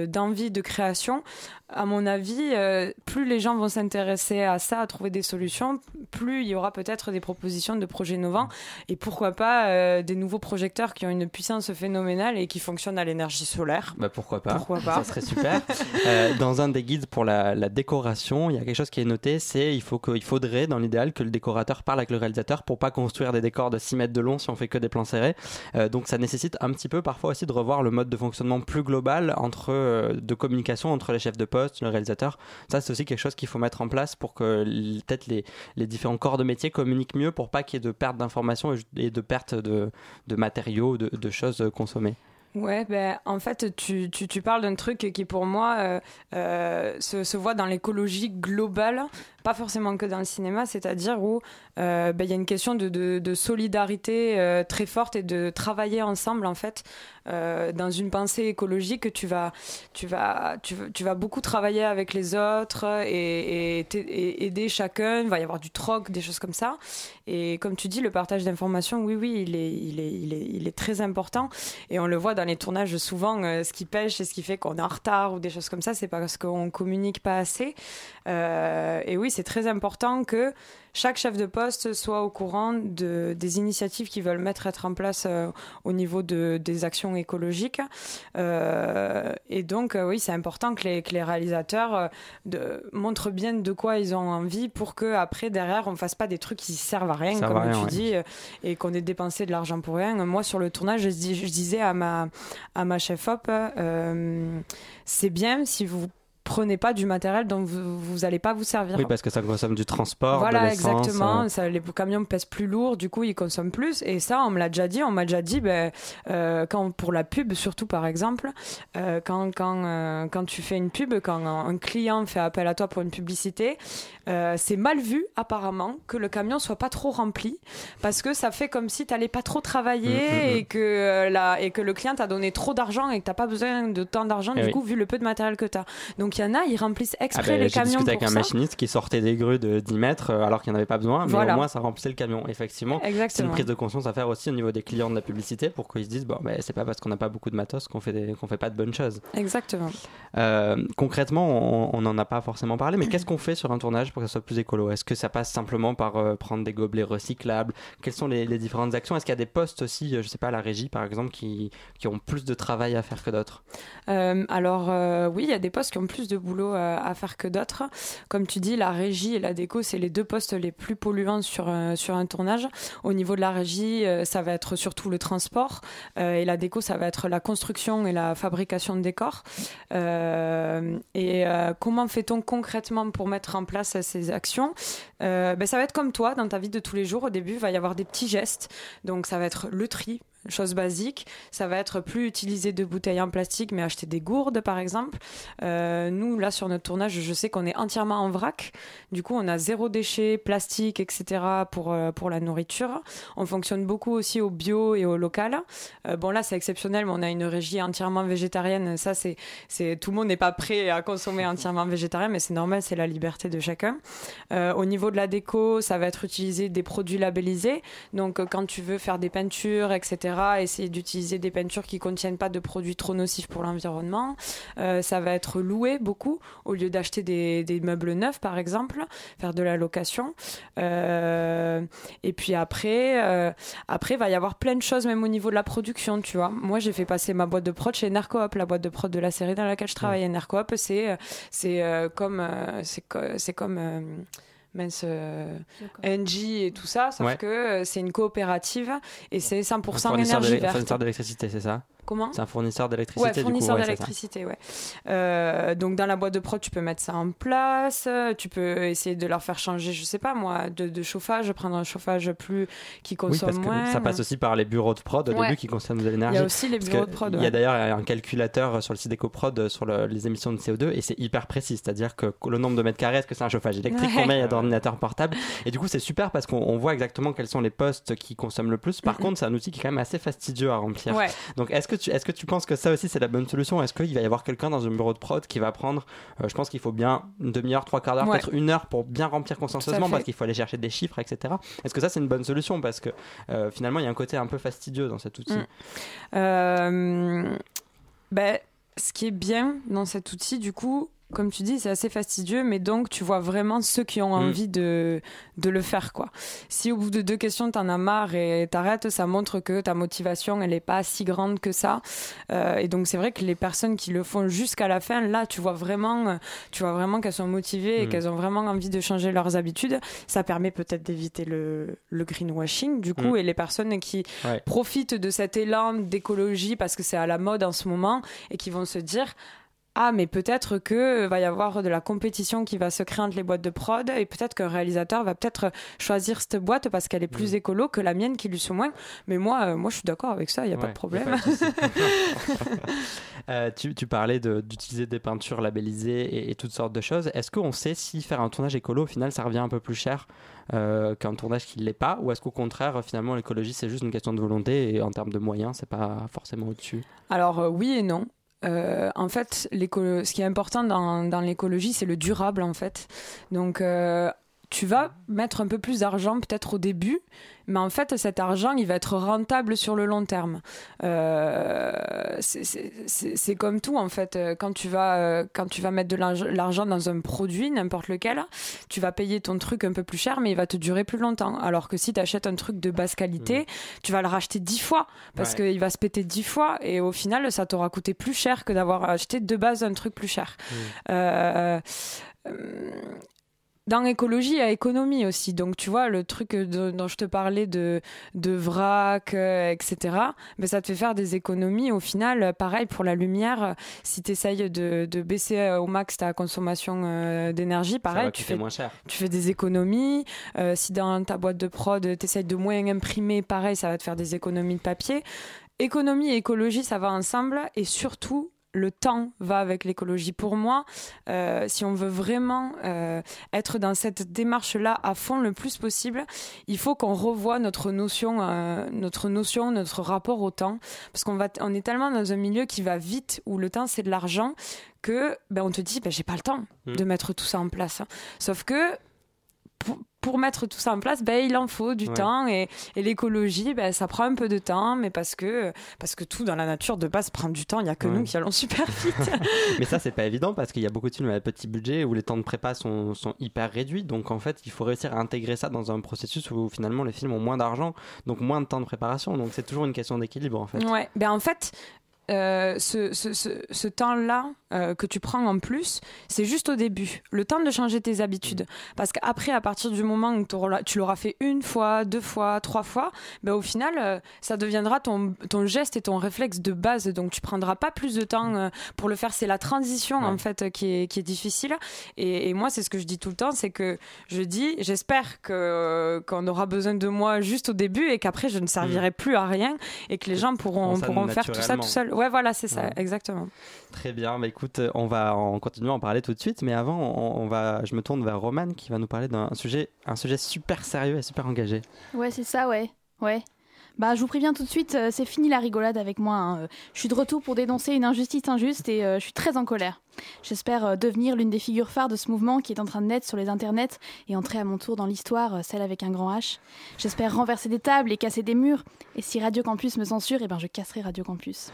[SPEAKER 2] d'envie de, création, à mon avis, euh, plus les gens vont s'intéresser à ça, à trouver des solutions, plus il y aura peut-être des propositions de projets innovants et pourquoi pas euh, des nouveaux projecteurs qui ont une puissance phénoménale et qui fonctionnent à l'énergie solaire.
[SPEAKER 1] Bah pourquoi pas Pourquoi pas Ça serait super. euh, dans un des guides pour la, la, décoration, il y a quelque chose qui est noté, c'est il faut qu'il faudrait dans l'idéal que le décorateur parle avec le réalisateur pour pas construire des décors de 6 mètres de long si on fait que des plans serrés. Donc ça nécessite un petit peu parfois aussi de revoir le mode de fonctionnement plus global entre de communication entre les chefs de poste le réalisateur. Ça, c'est aussi quelque chose qu'il faut mettre en place pour que peut-être les, les, différents corps de métier communiquent mieux pour pas qu'il y ait de perte d'informations et de perte de, de matériaux, de, choses consommées.
[SPEAKER 2] Ouais, ben, en fait, tu, tu, parles d'un truc qui, pour moi, euh, euh, se, voit dans l'écologie globale, pas forcément que dans le cinéma, c'est-à-dire où euh, ben, il y a une question de, solidarité euh, très forte et de travailler ensemble, en fait, euh, dans une pensée écologique. Tu vas, tu, vas, tu, vas beaucoup travailler avec les autres et, aider chacun. Il va y avoir du troc, des choses comme ça. Et comme tu dis, le partage d'informations, oui, oui, il est, il, est, il, est, très important. Et on le voit dans les tournages, souvent, euh, ce qui pêche et ce qui fait qu'on est en retard ou des choses comme ça, c'est parce qu'on communique pas assez. Euh, et oui, c'est très important que chaque chef de poste soit au courant de, des initiatives qu'ils veulent mettre être en place euh, au niveau de, des actions écologiques. Euh, et donc, euh, oui, c'est important que les, que les réalisateurs de, montrent bien de quoi ils ont envie pour que après derrière, on fasse pas des trucs qui servent à rien, comme tu dis, et qu'on ait dépensé de l'argent pour rien. Moi, sur le tournage, je, je disais à ma, à ma chef op, c'est bien si vous prenez pas du matériel dont vous, vous allez pas vous servir.
[SPEAKER 1] Oui, parce que ça consomme du transport.
[SPEAKER 2] Voilà,
[SPEAKER 1] de
[SPEAKER 2] exactement.
[SPEAKER 1] Euh...
[SPEAKER 2] Ça, les camions pèsent plus lourd, du coup, ils consomment plus. Et ça, on me l'a déjà dit. On m'a déjà dit, ben, euh, quand pour la pub, surtout par exemple, euh, quand quand euh, quand tu fais une pub, quand un, client fait appel à toi pour une publicité, c'est mal vu apparemment que le camion soit pas trop rempli, parce que ça fait comme si t'allais pas trop travailler mmh, mmh, et que la et que le client t'a donné trop d'argent et que t'as pas besoin de tant d'argent, du coup, vu le peu de matériel que t'as. Donc donc il y en a, ils remplissent exprès ah ben, les camions. J'ai discuté
[SPEAKER 1] avec un machiniste qui sortait des grues de 10 mètres euh, alors qu'il n'y en avait pas besoin, mais voilà. au moins ça remplissait le camion. Effectivement, c'est une prise de conscience à faire aussi au niveau des clients de la publicité pour qu'ils se disent bon, ben, c'est pas parce qu'on n'a pas beaucoup de matos qu'on fait, des, fait pas de bonnes choses.
[SPEAKER 2] Exactement.
[SPEAKER 1] Euh, concrètement, on n'en a pas forcément parlé, mais qu'est-ce qu'on fait sur un tournage pour que ça soit plus écolo? Est-ce que ça passe simplement par euh, prendre des gobelets recyclables? Quelles sont les, les différentes actions? Est-ce qu'il y a des postes aussi, je sais pas, à la régie par exemple, qui, qui ont plus de travail à faire que d'autres?
[SPEAKER 2] Euh, Alors oui, il y a des postes qui ont plus de boulot à faire que d'autres. Comme tu dis, la régie et la déco, c'est les deux postes les plus polluants sur, euh, sur un tournage. Au niveau de la régie, euh, ça va être surtout le transport euh, et la déco, ça va être la construction et la fabrication de décors. et comment fait-on concrètement pour mettre en place ces actions? Ben, Ça va être comme toi, dans ta vie de tous les jours. Au début, il va y avoir des petits gestes. Donc ça va être le tri, chose basique. Ça va être plus utiliser de bouteilles en plastique, mais acheter des gourdes, par exemple. Euh, nous, là, sur notre tournage, je sais qu'on est entièrement en vrac. Du coup, on a zéro déchet, plastique, etc. pour, euh, pour la nourriture. On fonctionne beaucoup aussi au bio et au local. Euh, bon, là, c'est exceptionnel, mais on a une régie entièrement végétarienne. Ça, c'est, c'est, tout le monde n'est pas prêt à consommer entièrement végétarien, mais c'est normal, c'est la liberté de chacun. Au niveau de la déco, ça va être utiliser des produits labellisés. Donc, quand tu veux faire des peintures, etc., Essayer d'utiliser des peintures qui contiennent pas de produits trop nocifs pour l'environnement. Euh, ça va être loué beaucoup au lieu d'acheter des, des, meubles neufs, par exemple, faire de la location. Euh, et puis après, euh, après, il va y avoir plein de choses, même au niveau de la production, tu vois. Moi, j'ai fait passer ma boîte de prod chez Nercoop, la boîte de prod de la série dans laquelle je travaille. Nercoop, c'est c'est comme c'est comme mince euh, NG et tout ça, sauf que euh, c'est une coopérative et c'est 100% énergie verte.
[SPEAKER 1] Fournisseur d'électricité, c'est ça?
[SPEAKER 2] Comment
[SPEAKER 1] C'est un fournisseur d'électricité.
[SPEAKER 2] Ouais, fournisseur d'électricité, ouais. Euh, donc dans la boîte de prod, tu peux mettre ça en place. Tu peux essayer de leur faire changer, je sais pas moi, de, chauffage, prendre un chauffage plus qui consomme oui, parce
[SPEAKER 1] moins. Que ça passe aussi par les bureaux de prod au début qui consomment de l'énergie.
[SPEAKER 2] Il y a aussi les bureaux de prod.
[SPEAKER 1] Il y a d'ailleurs un calculateur sur le site d'EcoProd sur les émissions de CO2 et c'est hyper précis, c'est-à-dire que le nombre de mètres carrés, est-ce que c'est un chauffage électrique, combien il y a d'ordinateurs portables? Et du coup c'est super parce qu'on voit exactement quels sont les postes qui consomment le plus. Par contre, c'est un outil qui est quand même assez fastidieux à remplir. Donc est-ce que tu est-ce que tu penses que ça aussi c'est la bonne solution? Est-ce qu'il va y avoir quelqu'un dans un bureau de prod qui va prendre, euh, je pense qu'il faut bien une demi-heure, trois quarts d'heure, peut-être une heure pour bien remplir consensueusement parce qu'il faut aller chercher des chiffres, etc. Est-ce que ça c'est une bonne solution? Parce que euh, finalement il y a un côté un peu fastidieux dans cet outil. Mm.
[SPEAKER 2] Euh, ben, ce qui est bien dans cet outil, du coup, comme tu dis, c'est assez fastidieux, mais donc tu vois vraiment ceux qui ont mm. envie de, de le faire, quoi. Si au bout de deux questions, t'en as marre et t'arrêtes, ça montre que ta motivation, elle est pas si grande que ça. Euh, et donc c'est vrai que les personnes qui le font jusqu'à la fin, là, tu vois vraiment, tu vois vraiment qu'elles sont motivées et mm. qu'elles ont vraiment envie de changer leurs habitudes. Ça permet peut-être d'éviter le, le greenwashing, du coup, mm. et les personnes qui profitent de cet élan d'écologie parce que c'est à la mode en ce moment et qui vont se dire ah mais peut-être que va y avoir de la compétition qui va se créer entre les boîtes de prod et peut-être qu'un réalisateur va peut-être choisir cette boîte parce qu'elle est plus mm. écolo que la mienne qui lui sont moins. Mais moi euh, moi je suis d'accord avec ça il n'y a pas de problème
[SPEAKER 1] euh, tu, tu, parlais d'utiliser des peintures labellisées et, toutes sortes de choses. Est-ce qu'on sait si faire un tournage écolo au final ça revient un peu plus cher euh, qu'un tournage qui ne l'est pas? Ou est-ce qu'au contraire finalement l'écologie c'est juste une question de volonté et en termes de moyens c'est pas forcément au-dessus?
[SPEAKER 2] Alors oui et non euh, en fait, ce qui est important dans, dans l'écologie, c'est le durable, en fait. Donc, euh, tu vas mettre un peu plus d'argent peut-être au début, mais en fait cet argent il va être rentable sur le long terme. Euh, c'est comme tout en fait. Quand tu vas euh, quand tu vas mettre de l'argent dans un produit n'importe lequel, tu vas payer ton truc un peu plus cher, mais il va te durer plus longtemps. Alors que si tu achètes un truc de basse qualité, mmh. tu vas le racheter dix fois parce qu'il va se péter dix fois et au final ça t'aura coûté plus cher que d'avoir acheté de base un truc plus cher. Mmh. Euh, dans écologie, il y a économie aussi. Donc, tu vois, le truc dont je te parlais de, de vrac, euh, etc., mais ça te fait faire des économies. Au final, pareil pour la lumière, si tu essayes de, de, baisser au max ta consommation euh, d'énergie, pareil, tu fais,
[SPEAKER 1] moins cher.
[SPEAKER 2] tu fais des économies. Euh, si dans ta boîte de prod, tu essayes de moins imprimer, pareil, ça va te faire des économies de papier. Économie et écologie, ça va ensemble. Et surtout, le temps va avec l'écologie. Pour moi, euh, si on veut vraiment euh, être dans cette démarche-là à fond le plus possible, il faut qu'on revoie notre notion, euh, notre notion, notre rapport au temps, parce qu'on va, on est tellement dans un milieu qui va vite où le temps c'est de l'argent que ben on te dit ben j'ai pas le temps mmh. de mettre tout ça en place. Sauf que pour, mettre tout ça en place, ben, il en faut du temps et, l'écologie, ben, ça prend un peu de temps, mais parce que, parce que tout dans la nature de base prend du temps, il n'y a que nous qui allons super vite.
[SPEAKER 1] mais ça, c'est pas évident parce qu'il y a beaucoup de films à petit budget où les temps de prépa sont, sont, hyper réduits. Donc en fait, il faut réussir à intégrer ça dans un processus où finalement les films ont moins d'argent, donc moins de temps de préparation. Donc c'est toujours une question d'équilibre en fait.
[SPEAKER 2] Ouais, ben en fait, euh, ce, ce, ce, temps-là euh, que tu prends en plus, c'est juste au début, le temps de changer tes habitudes. Parce qu'après, à partir du moment où tu l'auras fait une fois, deux fois, trois fois, ben, au final, euh, ça deviendra ton, ton geste et ton réflexe de base. Donc tu prendras pas plus de temps pour le faire. C'est la transition en fait qui est, qui est difficile. Et, et moi, c'est ce que je dis tout le temps, c'est que je dis, j'espère que qu'on aura besoin de moi juste au début et qu'après je ne servirai mm. plus à rien et que les gens pourront, pourront faire tout ça tout seul. Ouais, voilà, c'est ça, exactement.
[SPEAKER 1] Très bien. Bah, écoute, on va en continuer à en parler tout de suite, mais avant, on, va, je me tourne vers Roman qui va nous parler d'un sujet, un sujet super sérieux et super engagé.
[SPEAKER 3] Ouais, c'est ça, ouais, ouais. Bah, je vous préviens tout de suite, euh, c'est fini la rigolade avec moi. hein. Euh, Je suis de retour pour dénoncer une injustice injuste et euh, je suis très en colère. J'espère euh, devenir l'une des figures phares de ce mouvement qui est en train de naître sur les internets et entrer à mon tour dans l'histoire, euh, celle avec un grand H. J'espère renverser des tables et casser des murs. Et si Radio Campus me censure, eh ben je casserai Radio Campus.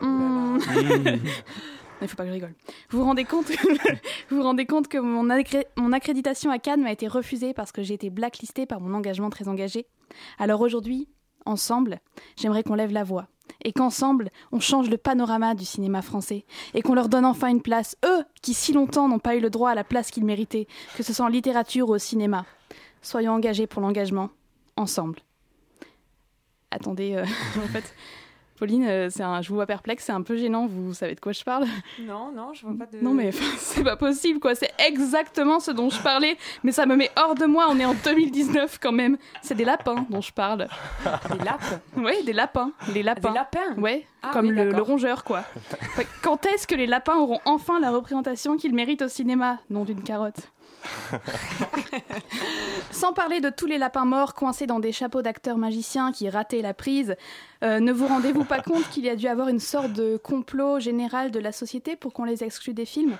[SPEAKER 3] Hmm. Il faut pas que je rigole. Vous vous rendez compte, que mon accréditation à Cannes m'a été refusée parce que j'ai été blacklistée par mon engagement très engagé? Alors aujourd'hui, ensemble, j'aimerais qu'on lève la voix et qu'ensemble, on change le panorama du cinéma français et qu'on leur donne enfin une place, eux qui si longtemps n'ont pas eu le droit à la place qu'ils méritaient, que ce soit en littérature ou au cinéma. Soyons engagés pour l'engagement, ensemble. Attendez, euh, en fait, Pauline, euh, c'est un, je vous vois perplexe, c'est un peu gênant, vous savez de quoi je parle
[SPEAKER 2] Non, non, je vois pas de.
[SPEAKER 3] non mais c'est pas possible quoi, c'est exactement ce dont je parlais, mais ça me met hors de moi, on est en 2019 quand même. C'est des lapins dont je parle.
[SPEAKER 2] Des lapes.
[SPEAKER 3] Ouais, des lapins, les lapins.
[SPEAKER 2] Des lapins.
[SPEAKER 3] Ouais,
[SPEAKER 2] Ah
[SPEAKER 3] comme
[SPEAKER 2] oui,
[SPEAKER 3] le, le rongeur quoi. Quand est-ce que les lapins auront enfin la représentation qu'ils méritent au cinéma? Non d'une carotte. Sans parler de tous les lapins morts coincés dans des chapeaux d'acteurs magiciens qui rataient la prise, euh, ne vous rendez-vous pas compte qu'il y a dû avoir une sorte de complot général de la société pour qu'on les exclue des films?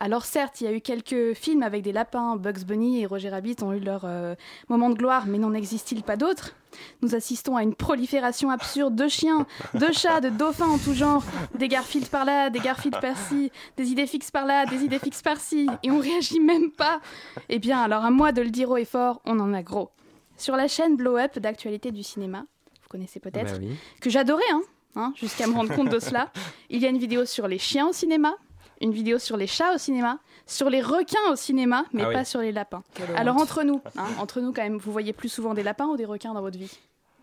[SPEAKER 3] Alors certes, il y a eu quelques films avec des lapins, Bugs Bunny et Roger Rabbit ont eu leur euh, moment de gloire, mais n'en existe-t-il pas d'autres? Nous assistons à une prolifération absurde de chiens, de chats, de dauphins en tout genre, des Garfield par là, des Garfield par-ci, des idées fixes par là, des idées fixes par-ci, et on réagit même pas Eh bien, alors à moi de le dire haut et fort, on en a gros. Sur la chaîne Blow Up d'actualité du cinéma, vous connaissez peut-être,
[SPEAKER 1] Bah oui.
[SPEAKER 3] que j'adorais, hein, hein, jusqu'à me rendre compte de cela. Il y a une vidéo sur les chiens au cinéma, une vidéo sur les chats au cinéma, sur les requins au cinéma, mais
[SPEAKER 1] Ah oui.
[SPEAKER 3] pas sur les lapins.
[SPEAKER 2] Quelle
[SPEAKER 3] Alors
[SPEAKER 2] honte.
[SPEAKER 3] entre nous, hein, entre nous quand même, vous voyez plus souvent des lapins ou des requins dans votre vie?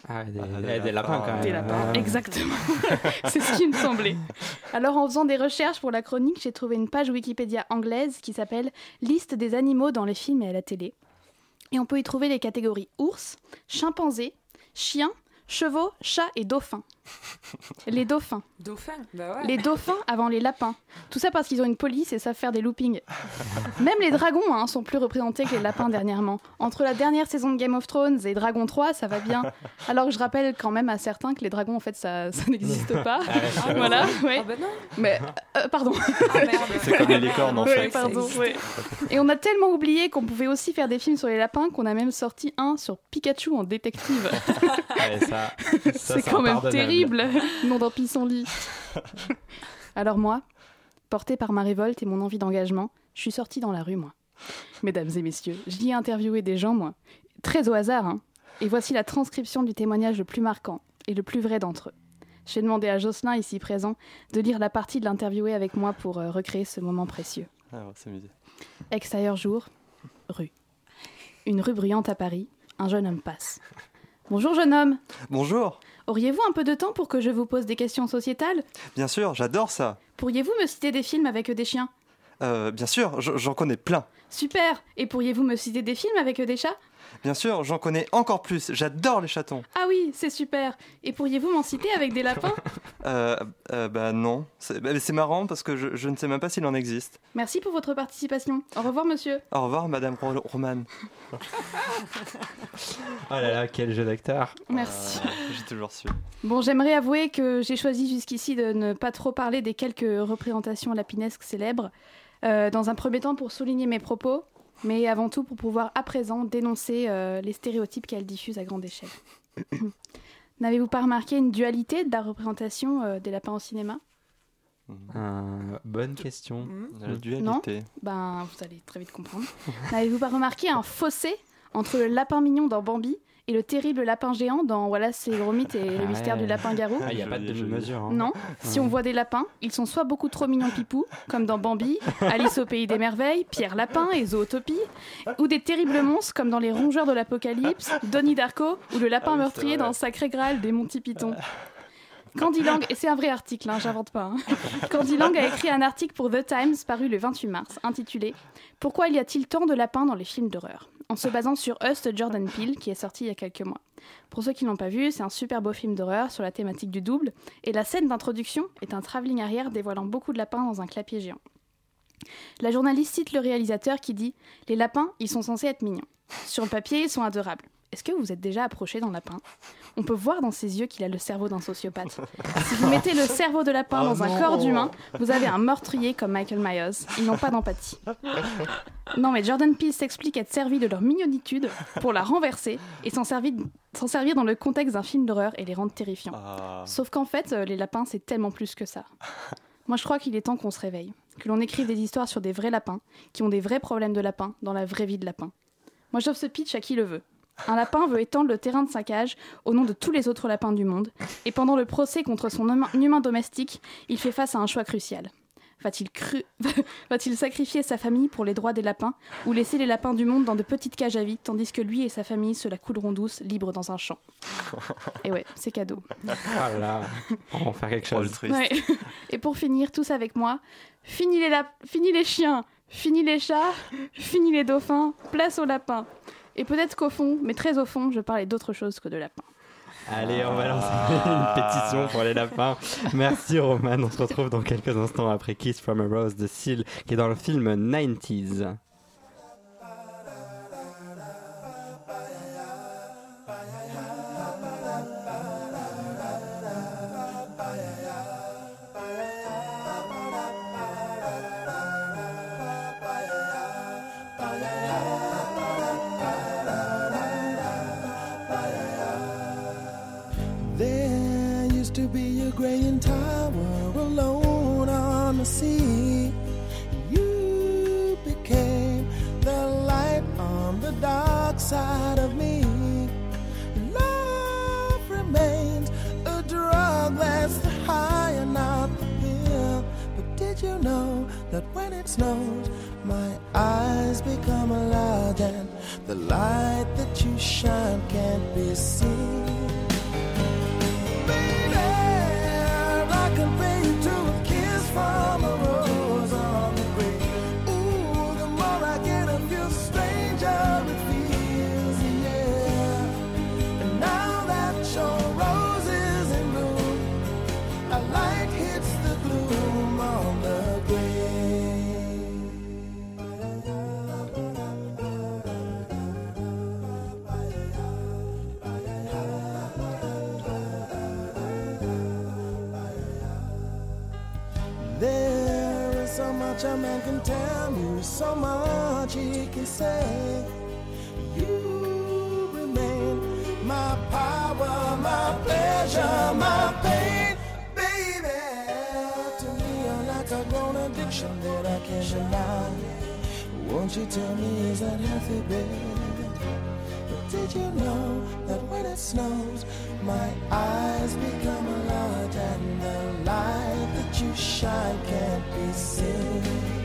[SPEAKER 1] Ah, des,
[SPEAKER 4] Ah,
[SPEAKER 1] des
[SPEAKER 4] des
[SPEAKER 1] lapins
[SPEAKER 4] lapins.
[SPEAKER 1] quand même.
[SPEAKER 3] Des lapins,
[SPEAKER 1] Ah.
[SPEAKER 3] exactement. C'est ce qui me semblait. Alors en faisant des recherches pour la chronique, j'ai trouvé une page Wikipédia anglaise qui s'appelle Liste des animaux dans les films et à la télé. Et on peut y trouver les catégories ours, chimpanzés, chiens, chevaux, chats et dauphins. Les dauphins.
[SPEAKER 2] Dauphin. Bah ouais.
[SPEAKER 3] Les dauphins avant les lapins. Tout ça parce qu'ils ont une police et savent faire des loopings. Même les dragons hein, sont plus représentés que les lapins dernièrement. Entre la dernière saison de Game of Thrones et Dragon 3, ça va bien. Alors que je rappelle quand même à certains que les dragons, en fait, ça, ça n'existe pas.
[SPEAKER 2] Ah,
[SPEAKER 3] voilà,
[SPEAKER 2] Ah bah non.
[SPEAKER 3] Mais, euh, pardon.
[SPEAKER 2] Ah.
[SPEAKER 4] C'est comme les licornes en
[SPEAKER 3] Ouais,
[SPEAKER 4] fait.
[SPEAKER 3] pardon, ouais. Et on a tellement oublié qu'on pouvait aussi faire des films sur les lapins qu'on a même sorti un sur Pikachu en détective.
[SPEAKER 1] Ouais, ça, ça,
[SPEAKER 3] C'est quand même
[SPEAKER 1] impardonnable.
[SPEAKER 3] Terrible, nom d'un pissenlit. Alors moi, portée par ma révolte et mon envie d'engagement, je suis sortie dans la rue, moi. Mesdames et messieurs, j'y ai interviewé des gens, moi. Très au hasard, hein. Et voici la transcription du témoignage le plus marquant et le plus vrai d'entre eux. J'ai demandé à Jocelyn, ici présent, de lire la partie de l'interviewé avec moi pour euh, recréer ce moment précieux.
[SPEAKER 4] Ah, on va s'amuser.
[SPEAKER 3] Extérieur jour, rue. Une rue bruyante à Paris, un jeune homme passe. Bonjour jeune homme,
[SPEAKER 4] Bonjour.
[SPEAKER 3] auriez-vous un peu de temps pour que je vous pose des questions sociétales?
[SPEAKER 4] Bien sûr, j'adore ça.
[SPEAKER 3] Pourriez-vous me citer des films avec des chiens?
[SPEAKER 4] Euh, bien sûr, j'en connais plein.
[SPEAKER 3] Super Et pourriez-vous me citer des films avec des chats?
[SPEAKER 4] Bien sûr, j'en connais encore plus. J'adore les chatons.
[SPEAKER 3] Ah oui, c'est super Et pourriez-vous m'en citer avec des lapins?
[SPEAKER 4] Euh, euh, bah non. C'est bah, marrant parce que je, je ne sais même pas s'il en existe.
[SPEAKER 3] Merci pour votre participation. Au revoir monsieur.
[SPEAKER 4] Au revoir, Madame Ro- Romane.
[SPEAKER 1] Oh là là, quel jeu d'acteur.
[SPEAKER 3] Merci.
[SPEAKER 4] Euh, J'ai toujours su.
[SPEAKER 3] Bon, j'aimerais avouer que j'ai choisi jusqu'ici de ne pas trop parler des quelques représentations lapinesques célèbres. Euh, dans un premier temps pour souligner mes propos, mais avant tout pour pouvoir à présent dénoncer euh, les stéréotypes qu'elles diffusent à grande échelle. N'avez-vous pas remarqué une dualité de la représentation euh, des lapins au cinéma?
[SPEAKER 1] Euh, bonne question.
[SPEAKER 4] De la dualité.
[SPEAKER 3] Ben, vous allez très vite comprendre. N'avez-vous pas remarqué un fossé entre le lapin mignon dans Bambi et le terrible lapin géant dans Wallace et Gromit et le
[SPEAKER 1] Ah
[SPEAKER 3] mystère
[SPEAKER 1] ouais.
[SPEAKER 3] du lapin garou
[SPEAKER 1] Ah, il n'y a pas de demi-mesure. hein.
[SPEAKER 3] Non, si on voit des lapins, ils sont soit beaucoup trop mignons pipou, comme dans Bambi, Alice au pays des merveilles, Pierre Lapin et Zootopie, ou des terribles monstres comme dans Les Rongeurs de l'Apocalypse, Donnie Darko ou le lapin
[SPEAKER 4] Ah oui,
[SPEAKER 3] meurtrier dans Sacré Graal des Monty Python. Candy Lang, et c'est un vrai article, hein, j'invente pas. hein. Candy Lang a écrit un article pour The Times paru le 28 mars, intitulé Pourquoi y a-t-il tant de lapins dans les films d'horreur? En se basant sur Us Jordan Peele, qui est sorti il y a quelques mois. Pour ceux qui ne l'ont pas vu, c'est un super beau film d'horreur sur la thématique du double, et la scène d'introduction est un travelling arrière dévoilant beaucoup de lapins dans un clapier géant. La journaliste cite le réalisateur qui dit Les lapins, ils sont censés être mignons. Sur le papier, ils sont adorables. Est-ce que vous vous êtes déjà approché d'un lapin? On peut voir dans ses yeux qu'il a le cerveau d'un sociopathe. si vous mettez le cerveau de lapin
[SPEAKER 1] Oh
[SPEAKER 3] dans un
[SPEAKER 1] non.
[SPEAKER 3] corps d'humain, vous avez un meurtrier comme Michael Myers. Ils n'ont pas d'empathie. Non, mais Jordan Peele s'explique être servi de leur mignonitude pour la renverser et s'en servir, dans le contexte d'un film d'horreur et les rendre terrifiants.
[SPEAKER 1] Ah.
[SPEAKER 3] Sauf qu'en fait, euh, les lapins, c'est tellement plus que ça. Moi, je crois qu'il est temps qu'on se réveille, que l'on écrive des histoires sur des vrais lapins, qui ont des vrais problèmes de lapin dans la vraie vie de lapin. Moi, j'offre ce pitch à qui le veut. Un lapin veut étendre le terrain de sa cage au nom de tous les autres lapins du monde, et pendant le procès contre son humain, humain domestique, il fait face à un choix crucial. Va-t-il cru... Va-t-il sacrifier sa famille pour les droits des lapins, ou laisser les lapins du monde dans de petites cages à vide, tandis que lui et sa famille se la couleront douce, libres dans un champ? Et ouais, c'est cadeau.
[SPEAKER 1] Voilà. On va en faire quelque chose.
[SPEAKER 4] triste.
[SPEAKER 3] Ouais. Et pour finir, tous avec moi, fini les, lap- fini les chiens, fini les chats, fini les dauphins, place aux lapins. Et peut-être qu'au fond, mais très au fond, je parlais d'autre chose que de lapins.
[SPEAKER 1] Allez, on va lancer une pétition pour les lapins. Merci Roman, on se retrouve dans quelques instants après Kiss from a Rose de Seal qui est dans le film 90s.
[SPEAKER 5] Did you know that when it snows, my eyes become a lot, and the light that you shine can't be seen?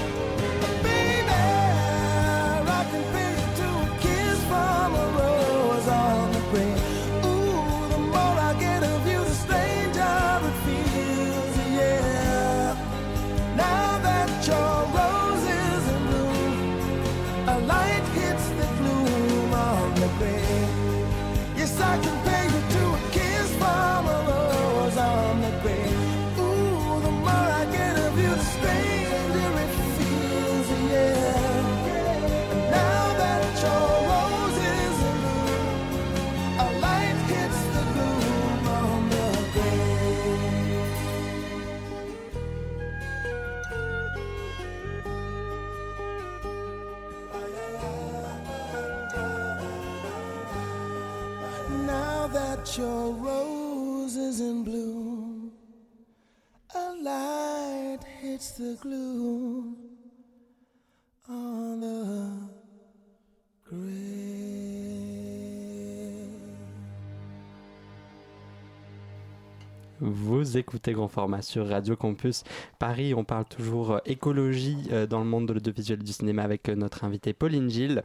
[SPEAKER 1] Vous écoutez Grand Format sur Radio Campus Paris. On parle toujours euh, écologie euh, dans le monde de l'audiovisuel du cinéma avec euh, notre invitée Pauline Gilles.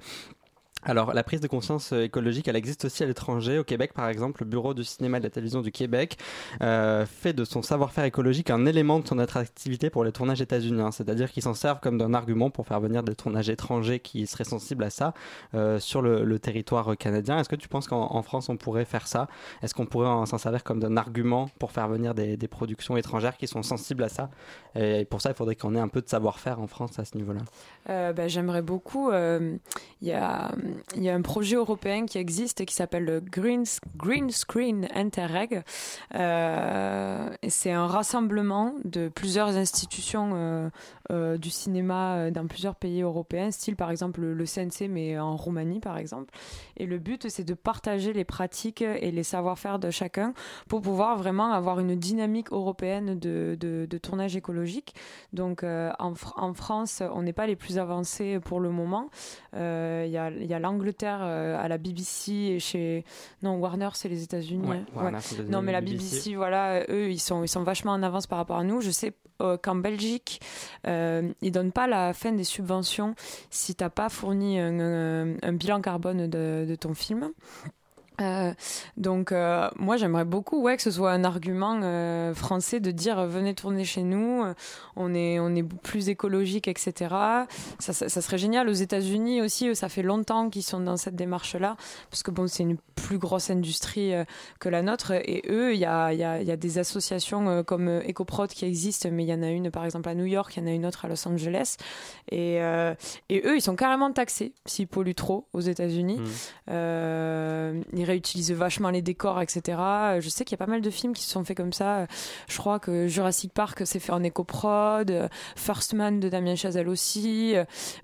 [SPEAKER 1] Alors, la prise de conscience euh, écologique, elle existe aussi à l'étranger. Au Québec, par exemple, le Bureau du cinéma et de la télévision du Québec euh, fait de son savoir-faire écologique un élément de son attractivité pour les tournages états-uniens. C'est-à-dire qu'ils s'en servent comme d'un argument pour faire venir des tournages étrangers qui seraient sensibles à ça euh, sur le, le territoire canadien. Est-ce que tu penses qu'en en France, on pourrait faire ça? Est-ce qu'on pourrait en- s'en servir comme d'un argument pour faire venir des, des productions étrangères qui sont sensibles à ça? Et pour ça, il faudrait qu'on ait un peu de savoir-faire en France à ce niveau-là.
[SPEAKER 2] Euh, ben, J'aimerais beaucoup. euh, Il y, a, il y a un projet européen qui existe qui s'appelle le Green, Green Screen Interreg. Euh, c'est un rassemblement de plusieurs institutions euh, euh, du cinéma dans plusieurs pays européens, style par exemple le, CNC, mais en Roumanie par exemple. Et le but, c'est de partager les pratiques et les savoir-faire de chacun pour pouvoir vraiment avoir une dynamique européenne de, de, tournage écologique. Donc en, en France, on n'est pas les plus avancés pour le moment. Il y a l'Angleterre euh, à la BBC et chez non Warner, c'est les États-Unis. hein. Ouais. Non, mais la BBC, voilà, eux, ils sont, ils sont vachement en avance par rapport à nous. Je sais euh, qu'en Belgique, euh, ils donnent pas la fin des subventions si t'as pas fourni un, un- un bilan carbone de, de ton film. Euh, donc euh, moi j'aimerais beaucoup ouais que ce soit un argument euh, français de dire venez tourner chez nous on est on est plus écologique etc ça, ça, ça serait génial. Aux États-Unis aussi ça fait longtemps qu'ils sont dans cette démarche là parce que bon c'est une plus grosse industrie que la nôtre. Et eux il y a, il y, a, y a des associations comme EcoProd qui existent mais il y en a une par exemple à New York il y en a une autre à Los Angeles. Et, et eux ils sont carrément taxés s'ils polluent trop aux États-Unis.
[SPEAKER 1] Mm.
[SPEAKER 2] Ils réutilisent vachement les décors, etc. Euh, Je sais qu'il y a pas mal de films qui se sont faits comme ça. Euh, Je crois que Jurassic Park c'est fait en éco-prod, euh, First Man de Damien Chazelle aussi.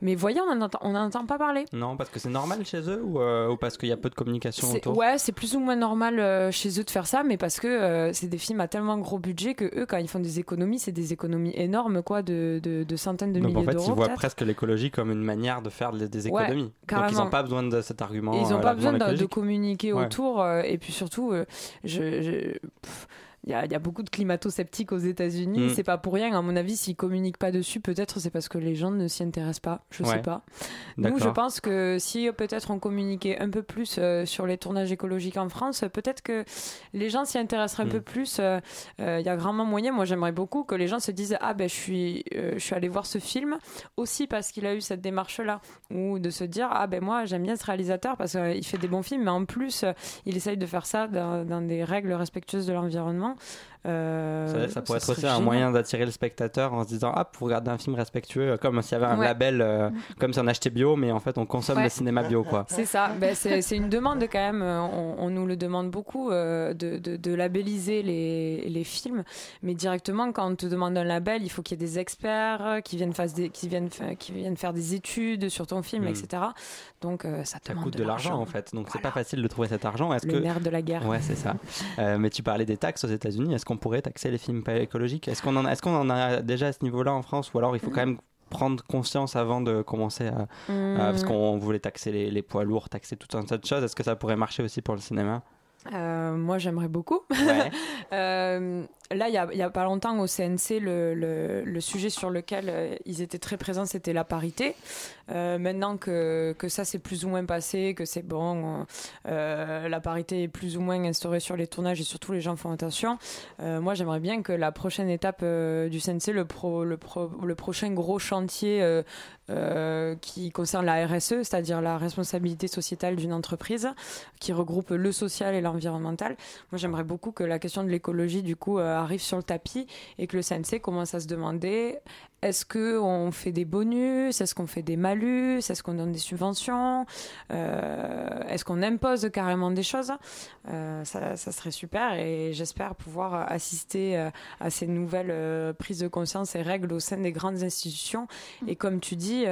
[SPEAKER 2] Mais voyons, on n'en entend, pas parler.
[SPEAKER 1] Non, parce que c'est normal chez eux ou, euh, ou parce qu'il y a peu de communication autour?
[SPEAKER 2] Ouais, c'est plus ou moins normal chez eux de faire ça, mais parce que euh, c'est des films à tellement gros budget que eux, quand ils font des économies, c'est des économies énormes, quoi, de, de, de centaines de
[SPEAKER 1] Donc
[SPEAKER 2] milliers
[SPEAKER 1] en fait,
[SPEAKER 2] d'euros.
[SPEAKER 1] ils voient presque l'écologie comme une manière de faire des, des
[SPEAKER 2] Ouais,
[SPEAKER 1] économies. Donc ils n'ont pas besoin de cet argument.
[SPEAKER 2] Ils n'ont
[SPEAKER 1] euh,
[SPEAKER 2] pas besoin de, de communiquer. Autour. euh, et puis surtout, euh, je, il y a, il y a beaucoup de climato-sceptiques aux États-Unis.
[SPEAKER 1] Mm.
[SPEAKER 2] C'est pas pour rien. À mon avis, s'ils communiquent pas dessus, peut-être c'est parce que les gens ne s'y intéressent pas. Je
[SPEAKER 1] Ouais.
[SPEAKER 2] sais pas. Nous, je pense que si euh, peut-être on communiquait un peu plus euh, sur les tournages écologiques en France, peut-être que les gens s'y intéresseraient un
[SPEAKER 1] Mm.
[SPEAKER 2] peu plus. euh, euh, Il y a grandement moyen. Moi, j'aimerais beaucoup que les gens se disent ah ben je suis je suis allé voir ce film aussi parce qu'il a eu cette démarche là ou de se dire ah ben moi j'aime bien ce réalisateur parce qu'il fait des bons films mais en plus il essaye de faire ça dans, dans des règles respectueuses de l'environnement. Merci. Euh,
[SPEAKER 1] Ça, pourrait être aussi un moyen d'attirer le spectateur en se disant ah pour regarder un film respectueux comme s'il y avait un
[SPEAKER 2] Ouais.
[SPEAKER 1] label euh, comme si on achetait bio mais en fait on consomme
[SPEAKER 2] Ouais.
[SPEAKER 1] le cinéma bio quoi.
[SPEAKER 2] C'est ça, ben, c'est une demande quand même, euh, on, on nous le demande beaucoup euh, de, de, de labelliser les, les films, mais directement quand on te demande un label, il faut qu'il y ait des experts euh, qui viennent, faire des, qui viennent, fa- qui viennent faire des études sur ton film,
[SPEAKER 1] Mm.
[SPEAKER 2] etc. Donc euh, ça
[SPEAKER 1] Ça coûte de l'argent en fait donc c'est pas facile de trouver cet argent. Est-ce
[SPEAKER 2] Le
[SPEAKER 1] que
[SPEAKER 2] nerf de la guerre.
[SPEAKER 1] Ouais, c'est ça. Euh, mais tu parlais des taxes aux États-Unis. Est-ce qu'on pourrait taxer les films pas écologiques Est-ce qu'on en, qu'on en a déjà à ce niveau-là en France? Ou alors il faut quand même prendre conscience avant de commencer à.
[SPEAKER 2] Mm.
[SPEAKER 1] à- parce qu'on voulait taxer les, les poids lourds, taxer tout un tas de choses. Est-ce que ça pourrait marcher aussi pour le cinéma?
[SPEAKER 2] Euh, moi j'aimerais beaucoup.
[SPEAKER 1] Ouais.
[SPEAKER 2] Euh, là, il y a, pas longtemps au CNC, le, le, le sujet sur lequel euh, ils étaient très présents, c'était la parité. Euh, maintenant que, que ça c'est plus ou moins passé, que c'est bon, euh, la parité est plus ou moins instaurée sur les tournages et surtout les gens font attention. euh, moi, j'aimerais bien que la prochaine étape euh, du CNC, le, pro, le, pro, le prochain gros chantier euh, euh, qui concerne la RSE, c'est-à-dire la responsabilité sociétale d'une entreprise, qui regroupe le social et l'environnemental. Moi, j'aimerais beaucoup que la question de l'écologie, du coup, euh, arrive sur le tapis et que le CNC commence à se demander est-ce que on fait des bonus? Est-ce qu'on fait des malus? Est-ce qu'on donne des subventions? Euh, Est-ce qu'on impose carrément des choses? Euh, ça, ça serait super et j'espère pouvoir assister euh, à ces nouvelles prises de conscience et règles au sein des grandes institutions. Et comme tu dis,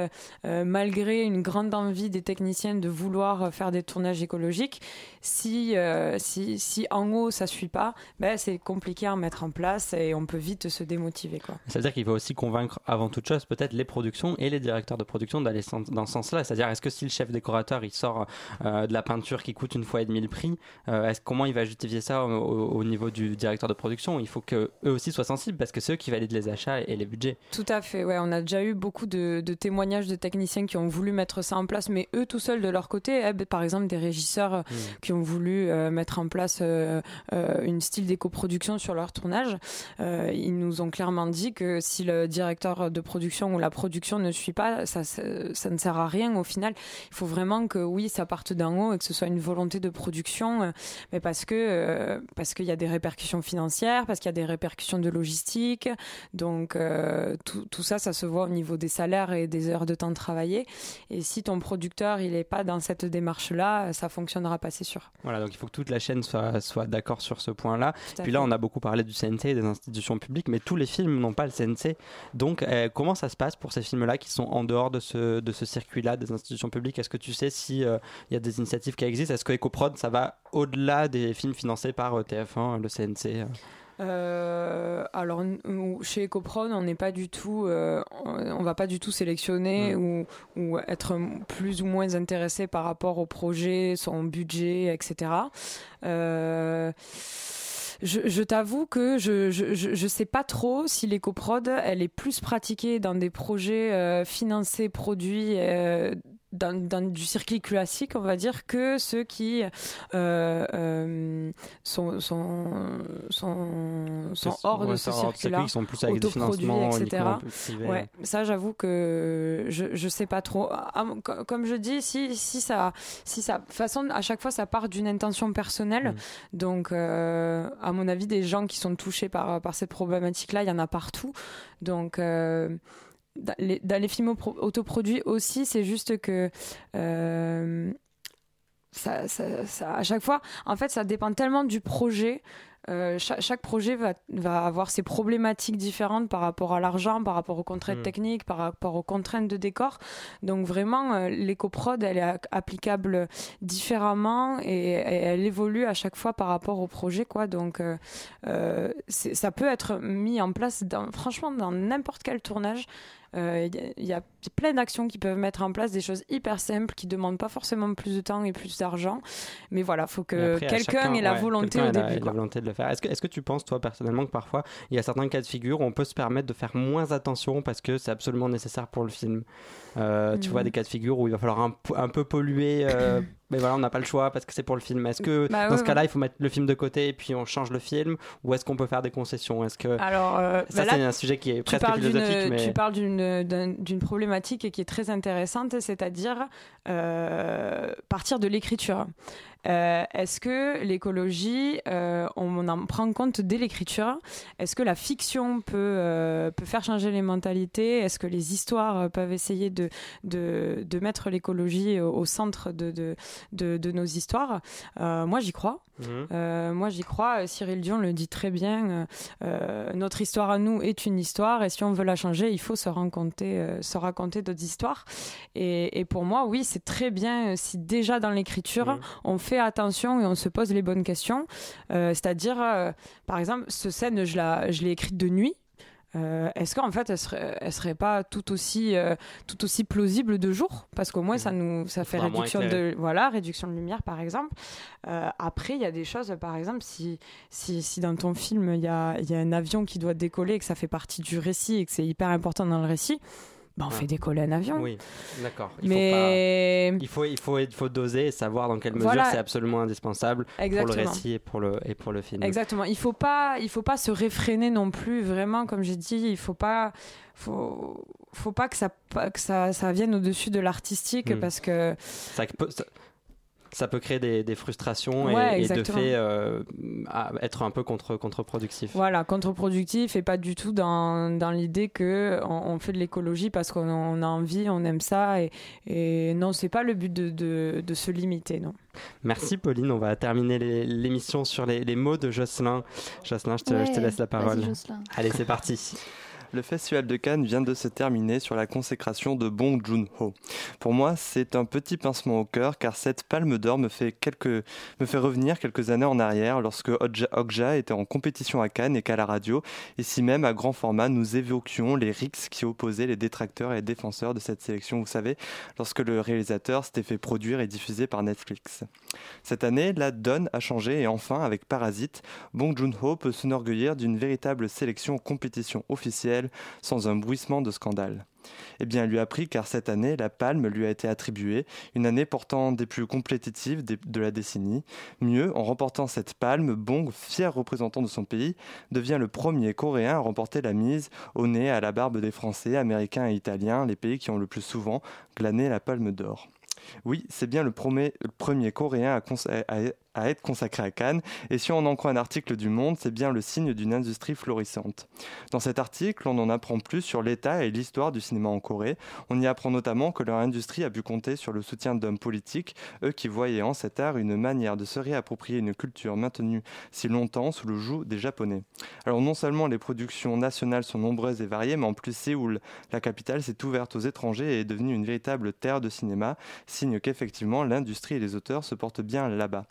[SPEAKER 2] euh, malgré une grande envie des techniciens de vouloir faire des tournages écologiques, si, si, si en haut ça suit pas, ben, c'est compliqué à mettre en place et on peut vite se démotiver. Quoi.
[SPEAKER 1] Ça veut dire qu'il faut aussi convaincre avant toute chose peut-être les productions et les directeurs de production d'aller dans ce sens-là. C'est-à-dire est-ce que si le chef décorateur il sort euh, de la peinture qui coûte une fois et demi le prix, euh, est-ce comment il va justifier ça au, au- au niveau du directeur de production? Il faut que eux aussi soient sensibles parce que c'est eux qui valident les achats et les budgets.
[SPEAKER 2] Tout à fait, ouais. On a déjà eu beaucoup de, de témoignages de techniciens qui ont voulu mettre ça en place, mais eux tout seuls de leur côté, eh ben, par exemple des régisseurs euh, qui ont voulu euh, mettre en place une style d'éco-production sur leur tournage, ils nous ont clairement dit que si le directeur de production ou la production ne suit pas, ça, ça, ça ne sert à rien au final. Il faut vraiment que oui, ça parte d'en haut et que ce soit une volonté de production, euh, mais parce que euh, parce qu'il y a des répercussions financières, parce qu'il y a des répercussions de logistique, donc euh, tout, tout ça, ça se voit au niveau des salaires et des heures de temps travaillées. Et si ton producteur il est pas dans cette démarche-là, ça fonctionnera pas, c'est sûr.
[SPEAKER 1] Voilà, donc il faut que toute la chaîne soit, soit d'accord sur ce point-là.
[SPEAKER 2] Tout à
[SPEAKER 1] Puis
[SPEAKER 2] fait.
[SPEAKER 1] là, on a beaucoup parlé du CNC et des institutions publiques, mais tous les films n'ont pas le CNC. Donc, euh, comment ça se passe pour ces films-là qui sont en dehors de ce, de ce circuit-là des institutions publiques? Est-ce que tu sais s'il il y a des initiatives qui existent? Est-ce que EcoProd, ça va au-delà des films financés par euh, TF1, le CNC
[SPEAKER 2] Euh, alors chez EcoProd, on n'est pas du tout, euh, on va pas du tout sélectionner ou, ou être plus ou moins intéressé par rapport au projet, son budget, etc. Euh, je, je t'avoue que je, je, je, sais pas trop si l'écoprod, elle est plus pratiquée dans des projets euh, financés, produits euh, dans, dans du circuit classique, on va dire, que ceux qui euh, euh, sont, sont, sont, sont hors de ce circuit-là.
[SPEAKER 1] Sont plus avec des financements
[SPEAKER 2] etc. Ouais, ça j'avoue que je je sais pas trop. Ah, co- Comme je dis, si si ça si ça de toute façon à chaque fois ça part d'une intention personnelle.
[SPEAKER 1] Mm.
[SPEAKER 2] Donc euh, à mon avis des gens qui sont touchés par par cette problématique là, il y en a partout. Donc dans les, dans les films pro- autoproduits aussi, c'est juste que euh, ça, ça, ça- à chaque fois, en fait, ça dépend tellement du projet. Euh, chaque, chaque projet va, va avoir ses problématiques différentes par rapport à l'argent, par rapport aux contraintes
[SPEAKER 1] Mm.
[SPEAKER 2] techniques, par rapport aux contraintes de décor. Donc vraiment, euh, l'éco-prod, elle est applicable différemment et, et elle évolue à chaque fois par rapport au projet, quoi. Donc euh, ça peut être mis en place, dans, franchement, dans n'importe quel tournage. Euh, Il y, a- il y a plein d'actions qui peuvent mettre en place des choses hyper simples qui demandent pas forcément plus de temps et plus d'argent. Mais voilà, faut que quelqu'un ait la
[SPEAKER 1] ouais,
[SPEAKER 2] volonté au
[SPEAKER 1] la-
[SPEAKER 2] début.
[SPEAKER 1] la volonté de le faire. Est-ce que, est-ce que tu penses, toi, personnellement, que parfois, il y a certains cas de figure où on peut se permettre de faire moins attention parce que c'est absolument nécessaire pour le film? Euh, Tu
[SPEAKER 2] Mhm.
[SPEAKER 1] vois des cas de figure où il va falloir un peu polluer, euh, mais voilà, on n'a pas le choix parce que c'est pour le film. Est-ce que
[SPEAKER 2] Bah
[SPEAKER 1] dans
[SPEAKER 2] ouais,
[SPEAKER 1] ce cas-là, il faut mettre le film de côté et puis on change le film Ou est-ce qu'on peut faire des concessions? Est-ce que.
[SPEAKER 2] Alors, euh,
[SPEAKER 1] Ça,
[SPEAKER 2] bah
[SPEAKER 1] c'est un sujet qui est
[SPEAKER 2] tu
[SPEAKER 1] presque
[SPEAKER 2] parles d'une
[SPEAKER 1] philosophique, mais.
[SPEAKER 2] tu parles d'une d'un- d'une problématique qui est très intéressante, c'est-à-dire euh, partir de l'écriture. Euh, Est-ce que l'écologie, euh, on en prend compte dès l'écriture? Est-ce que la fiction peut, euh, peut faire changer les mentalités? Est-ce que les histoires peuvent essayer de, de, de mettre l'écologie au, au centre de, de, de, de nos histoires? Moi, j'y crois. Euh, moi, j'y crois. Cyril Dion le dit très bien. notre histoire à nous est une histoire, et si on veut la changer, il faut se raconter, euh, se raconter d'autres histoires. Et, et pour moi, oui, c'est très bien si déjà dans l'écriture,
[SPEAKER 1] Mhm.
[SPEAKER 2] on fait attention et on se pose les bonnes questions. Euh, C'est-à-dire, euh, par exemple, ce scène, je la- je l'ai écrite de nuit. Euh, Est-ce qu'en fait, elle serait, elle serait pas tout aussi, euh, tout aussi plausible de jour? Parce qu'au moins, ça nous, ça fait réduction de, voilà, réduction de lumière, par exemple. Euh, après, il y a des choses, par exemple, si, si, si dans ton film, il y a, il y a un avion qui doit décoller et que ça fait partie du récit et que c'est hyper important dans le récit, bah, on fait décoller un avion.
[SPEAKER 1] Oui, d'accord. Il
[SPEAKER 2] Mais
[SPEAKER 1] Il faut, il, faut, il faut doser et savoir dans quelle mesure
[SPEAKER 2] Voilà.
[SPEAKER 1] c'est absolument indispensable pour le récit et pour le, et pour le film.
[SPEAKER 2] Exactement. Il faut pas, il faut pas se réfréner non plus. Vraiment, comme j'ai dit, il faut pas, faut, faut pas que ça, que ça, ça vienne au-dessus de l'artistique
[SPEAKER 1] Mm.
[SPEAKER 2] parce que
[SPEAKER 1] Ça peut- ça- ça peut créer des, des frustrations et-
[SPEAKER 2] Ouais,
[SPEAKER 1] et, de fait euh, à- être un peu contre, contre-productif.
[SPEAKER 2] Voilà, contre-productif et pas du tout dans, dans l'idée que on, fait de l'écologie parce qu'on on a envie, on aime ça et, et non, c'est pas le but de, de, de se limiter, non.
[SPEAKER 1] Merci Pauline, on va terminer l'émission sur les, les mots de Jocelyn. Jocelyn, je te, je te
[SPEAKER 3] Ouais,
[SPEAKER 1] laisse la parole. Allez, c'est parti.
[SPEAKER 4] Le festival de Cannes vient de se terminer sur la consécration de Bong Joon-ho. Pour moi, c'est un petit pincement au cœur car cette palme d'or me fait quelques, me fait revenir quelques années en arrière lorsque Okja, était en compétition à Cannes et qu'à la radio, ici même à grand format, nous évoquions les rixes qui opposaient les détracteurs et défenseurs de cette sélection. Vous savez, lorsque le réalisateur s'était fait produire et diffuser par Netflix. Cette année, la donne a changé et enfin, avec Parasite, Bong Joon-ho peut s'enorgueillir d'une véritable sélection compétition officielle sans un bruissement de scandale. Eh bien, elle lui a pris car cette année, la palme lui a été attribuée, une année portant des plus compétitives de la décennie. Mieux, en remportant cette palme, Bong, fier représentant de son pays, devient le premier Coréen à remporter la mise au nez à la barbe des Français, Américains et Italiens, les pays qui ont le plus souvent glané la palme d'or. Oui, c'est bien le premier, Coréen à- à être consacré à Cannes, et si on en croit un article du Monde, c'est bien le signe d'une industrie florissante. Dans cet article, on en apprend plus sur l'état et l'histoire du cinéma en Corée. On y apprend notamment que leur industrie a pu compter sur le soutien d'hommes politiques, eux qui voyaient en cet art une manière de se réapproprier une culture maintenue si longtemps sous le joug des Japonais. Alors non seulement les productions nationales sont nombreuses et variées, mais en plus Séoul, la capitale, s'est ouverte aux étrangers et est devenue une véritable terre de cinéma, signe qu'effectivement l'industrie et les auteurs se portent bien là-bas.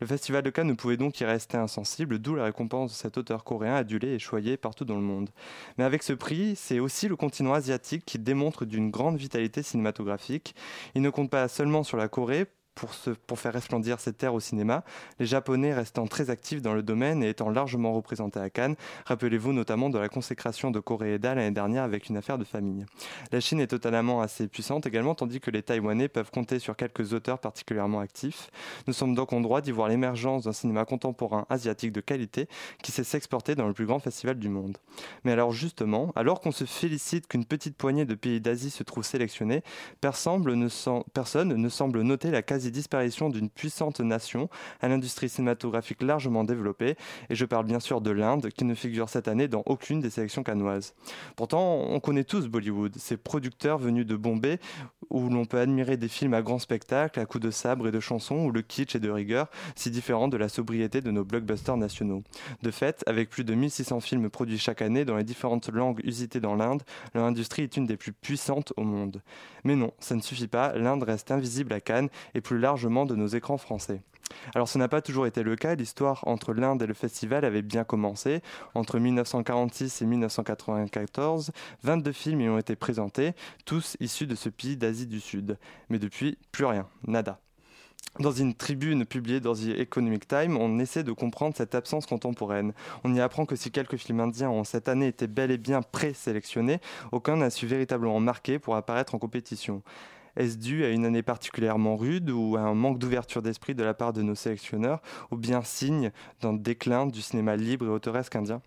[SPEAKER 4] Le Festival de Cannes ne pouvait donc y rester insensible, d'où la récompense de cet auteur coréen adulé et choyé partout dans le monde. Mais avec ce prix, c'est aussi le continent asiatique qui démontre d'une grande vitalité cinématographique. Il ne compte pas seulement sur la Corée pour, faire resplendir cette terre au cinéma, les Japonais restant très actifs dans le domaine et étant largement représentés à Cannes. Rappelez-vous notamment de la consécration de Koreeda l'année dernière avec une affaire de famille. La Chine est totalement assez puissante également, tandis que les Taïwanais peuvent compter sur quelques auteurs particulièrement actifs. Nous sommes donc en droit d'y voir l'émergence d'un cinéma contemporain asiatique de qualité qui sait s'exporter dans le plus grand festival du monde. Mais alors justement, alors qu'on se félicite qu'une petite poignée de pays d'Asie se trouve sélectionnée, personne ne, personne ne semble noter la quasi-disparition d'une puissante nation à l'industrie cinématographique largement développée, et je parle bien sûr de l'Inde, qui ne figure cette année dans aucune des sélections cannoises. Pourtant, on connaît tous Bollywood, ces producteurs venus de Bombay, où l'on peut admirer des films à grand spectacle, à coups de sabre et de chansons, où le kitsch est de rigueur, si différent de la sobriété de nos blockbusters nationaux. De fait, avec plus de 1600 films produits chaque année dans les différentes langues usitées dans l'Inde, leur industrie est une des plus puissantes au monde. Mais non, ça ne suffit pas, l'Inde reste invisible à Cannes et plus largement de nos écrans français. Alors ce n'a pas toujours été le cas, l'histoire entre l'Inde et le festival avait bien commencé. Entre 1946 et 1994, 22 films y ont été présentés, tous issus de ce pays d'Asie du Sud. Mais depuis, plus rien, nada. Dans une tribune publiée dans The Economic Time, on essaie de comprendre cette absence contemporaine. On y apprend que si quelques films indiens ont cette année été bel et bien présélectionnés, aucun n'a su véritablement marquer pour apparaître en compétition. Est-ce dû à une année particulièrement rude ou à un manque d'ouverture d'esprit de la part de nos sélectionneurs, ou bien signe d'un déclin du cinéma libre et autoresque indien?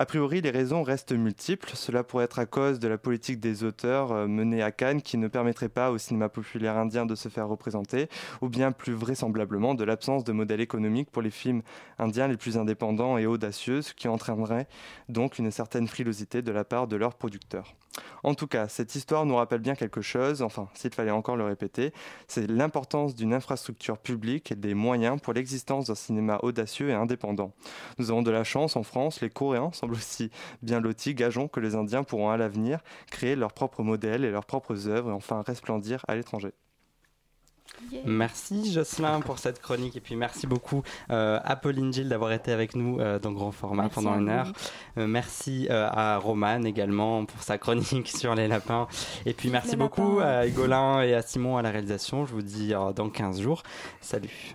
[SPEAKER 4] A priori, les raisons restent multiples. Cela pourrait être à cause de la politique des auteurs euh, menée à Cannes qui ne permettrait pas au cinéma populaire indien de se faire représenter, ou bien plus vraisemblablement de l'absence de modèle économique pour les films indiens les plus indépendants et audacieux, ce qui entraînerait donc une certaine frilosité de la part de leurs producteurs. En tout cas, cette histoire nous rappelle bien quelque chose, enfin, s'il fallait encore le répéter, c'est l'importance d'une infrastructure publique et des moyens pour l'existence d'un cinéma audacieux et indépendant. Nous avons de la chance en France, les Coréens semblent aussi bien lotis, gageons que les Indiens pourront à l'avenir créer leurs propres modèles et leurs propres œuvres et enfin resplendir à l'étranger.
[SPEAKER 3] Yeah.
[SPEAKER 1] Merci Jocelyn pour cette chronique et puis merci beaucoup euh, à Pauline Gilles d'avoir été avec nous euh, dans grand format
[SPEAKER 3] Merci
[SPEAKER 1] pendant une heure. Euh, merci euh, à Roman également pour sa chronique sur les lapins. Et puis merci
[SPEAKER 3] les
[SPEAKER 1] beaucoup
[SPEAKER 3] lapins.
[SPEAKER 1] à Hugolin et à Simon à la réalisation. Je vous dis euh, dans 15 jours. Salut.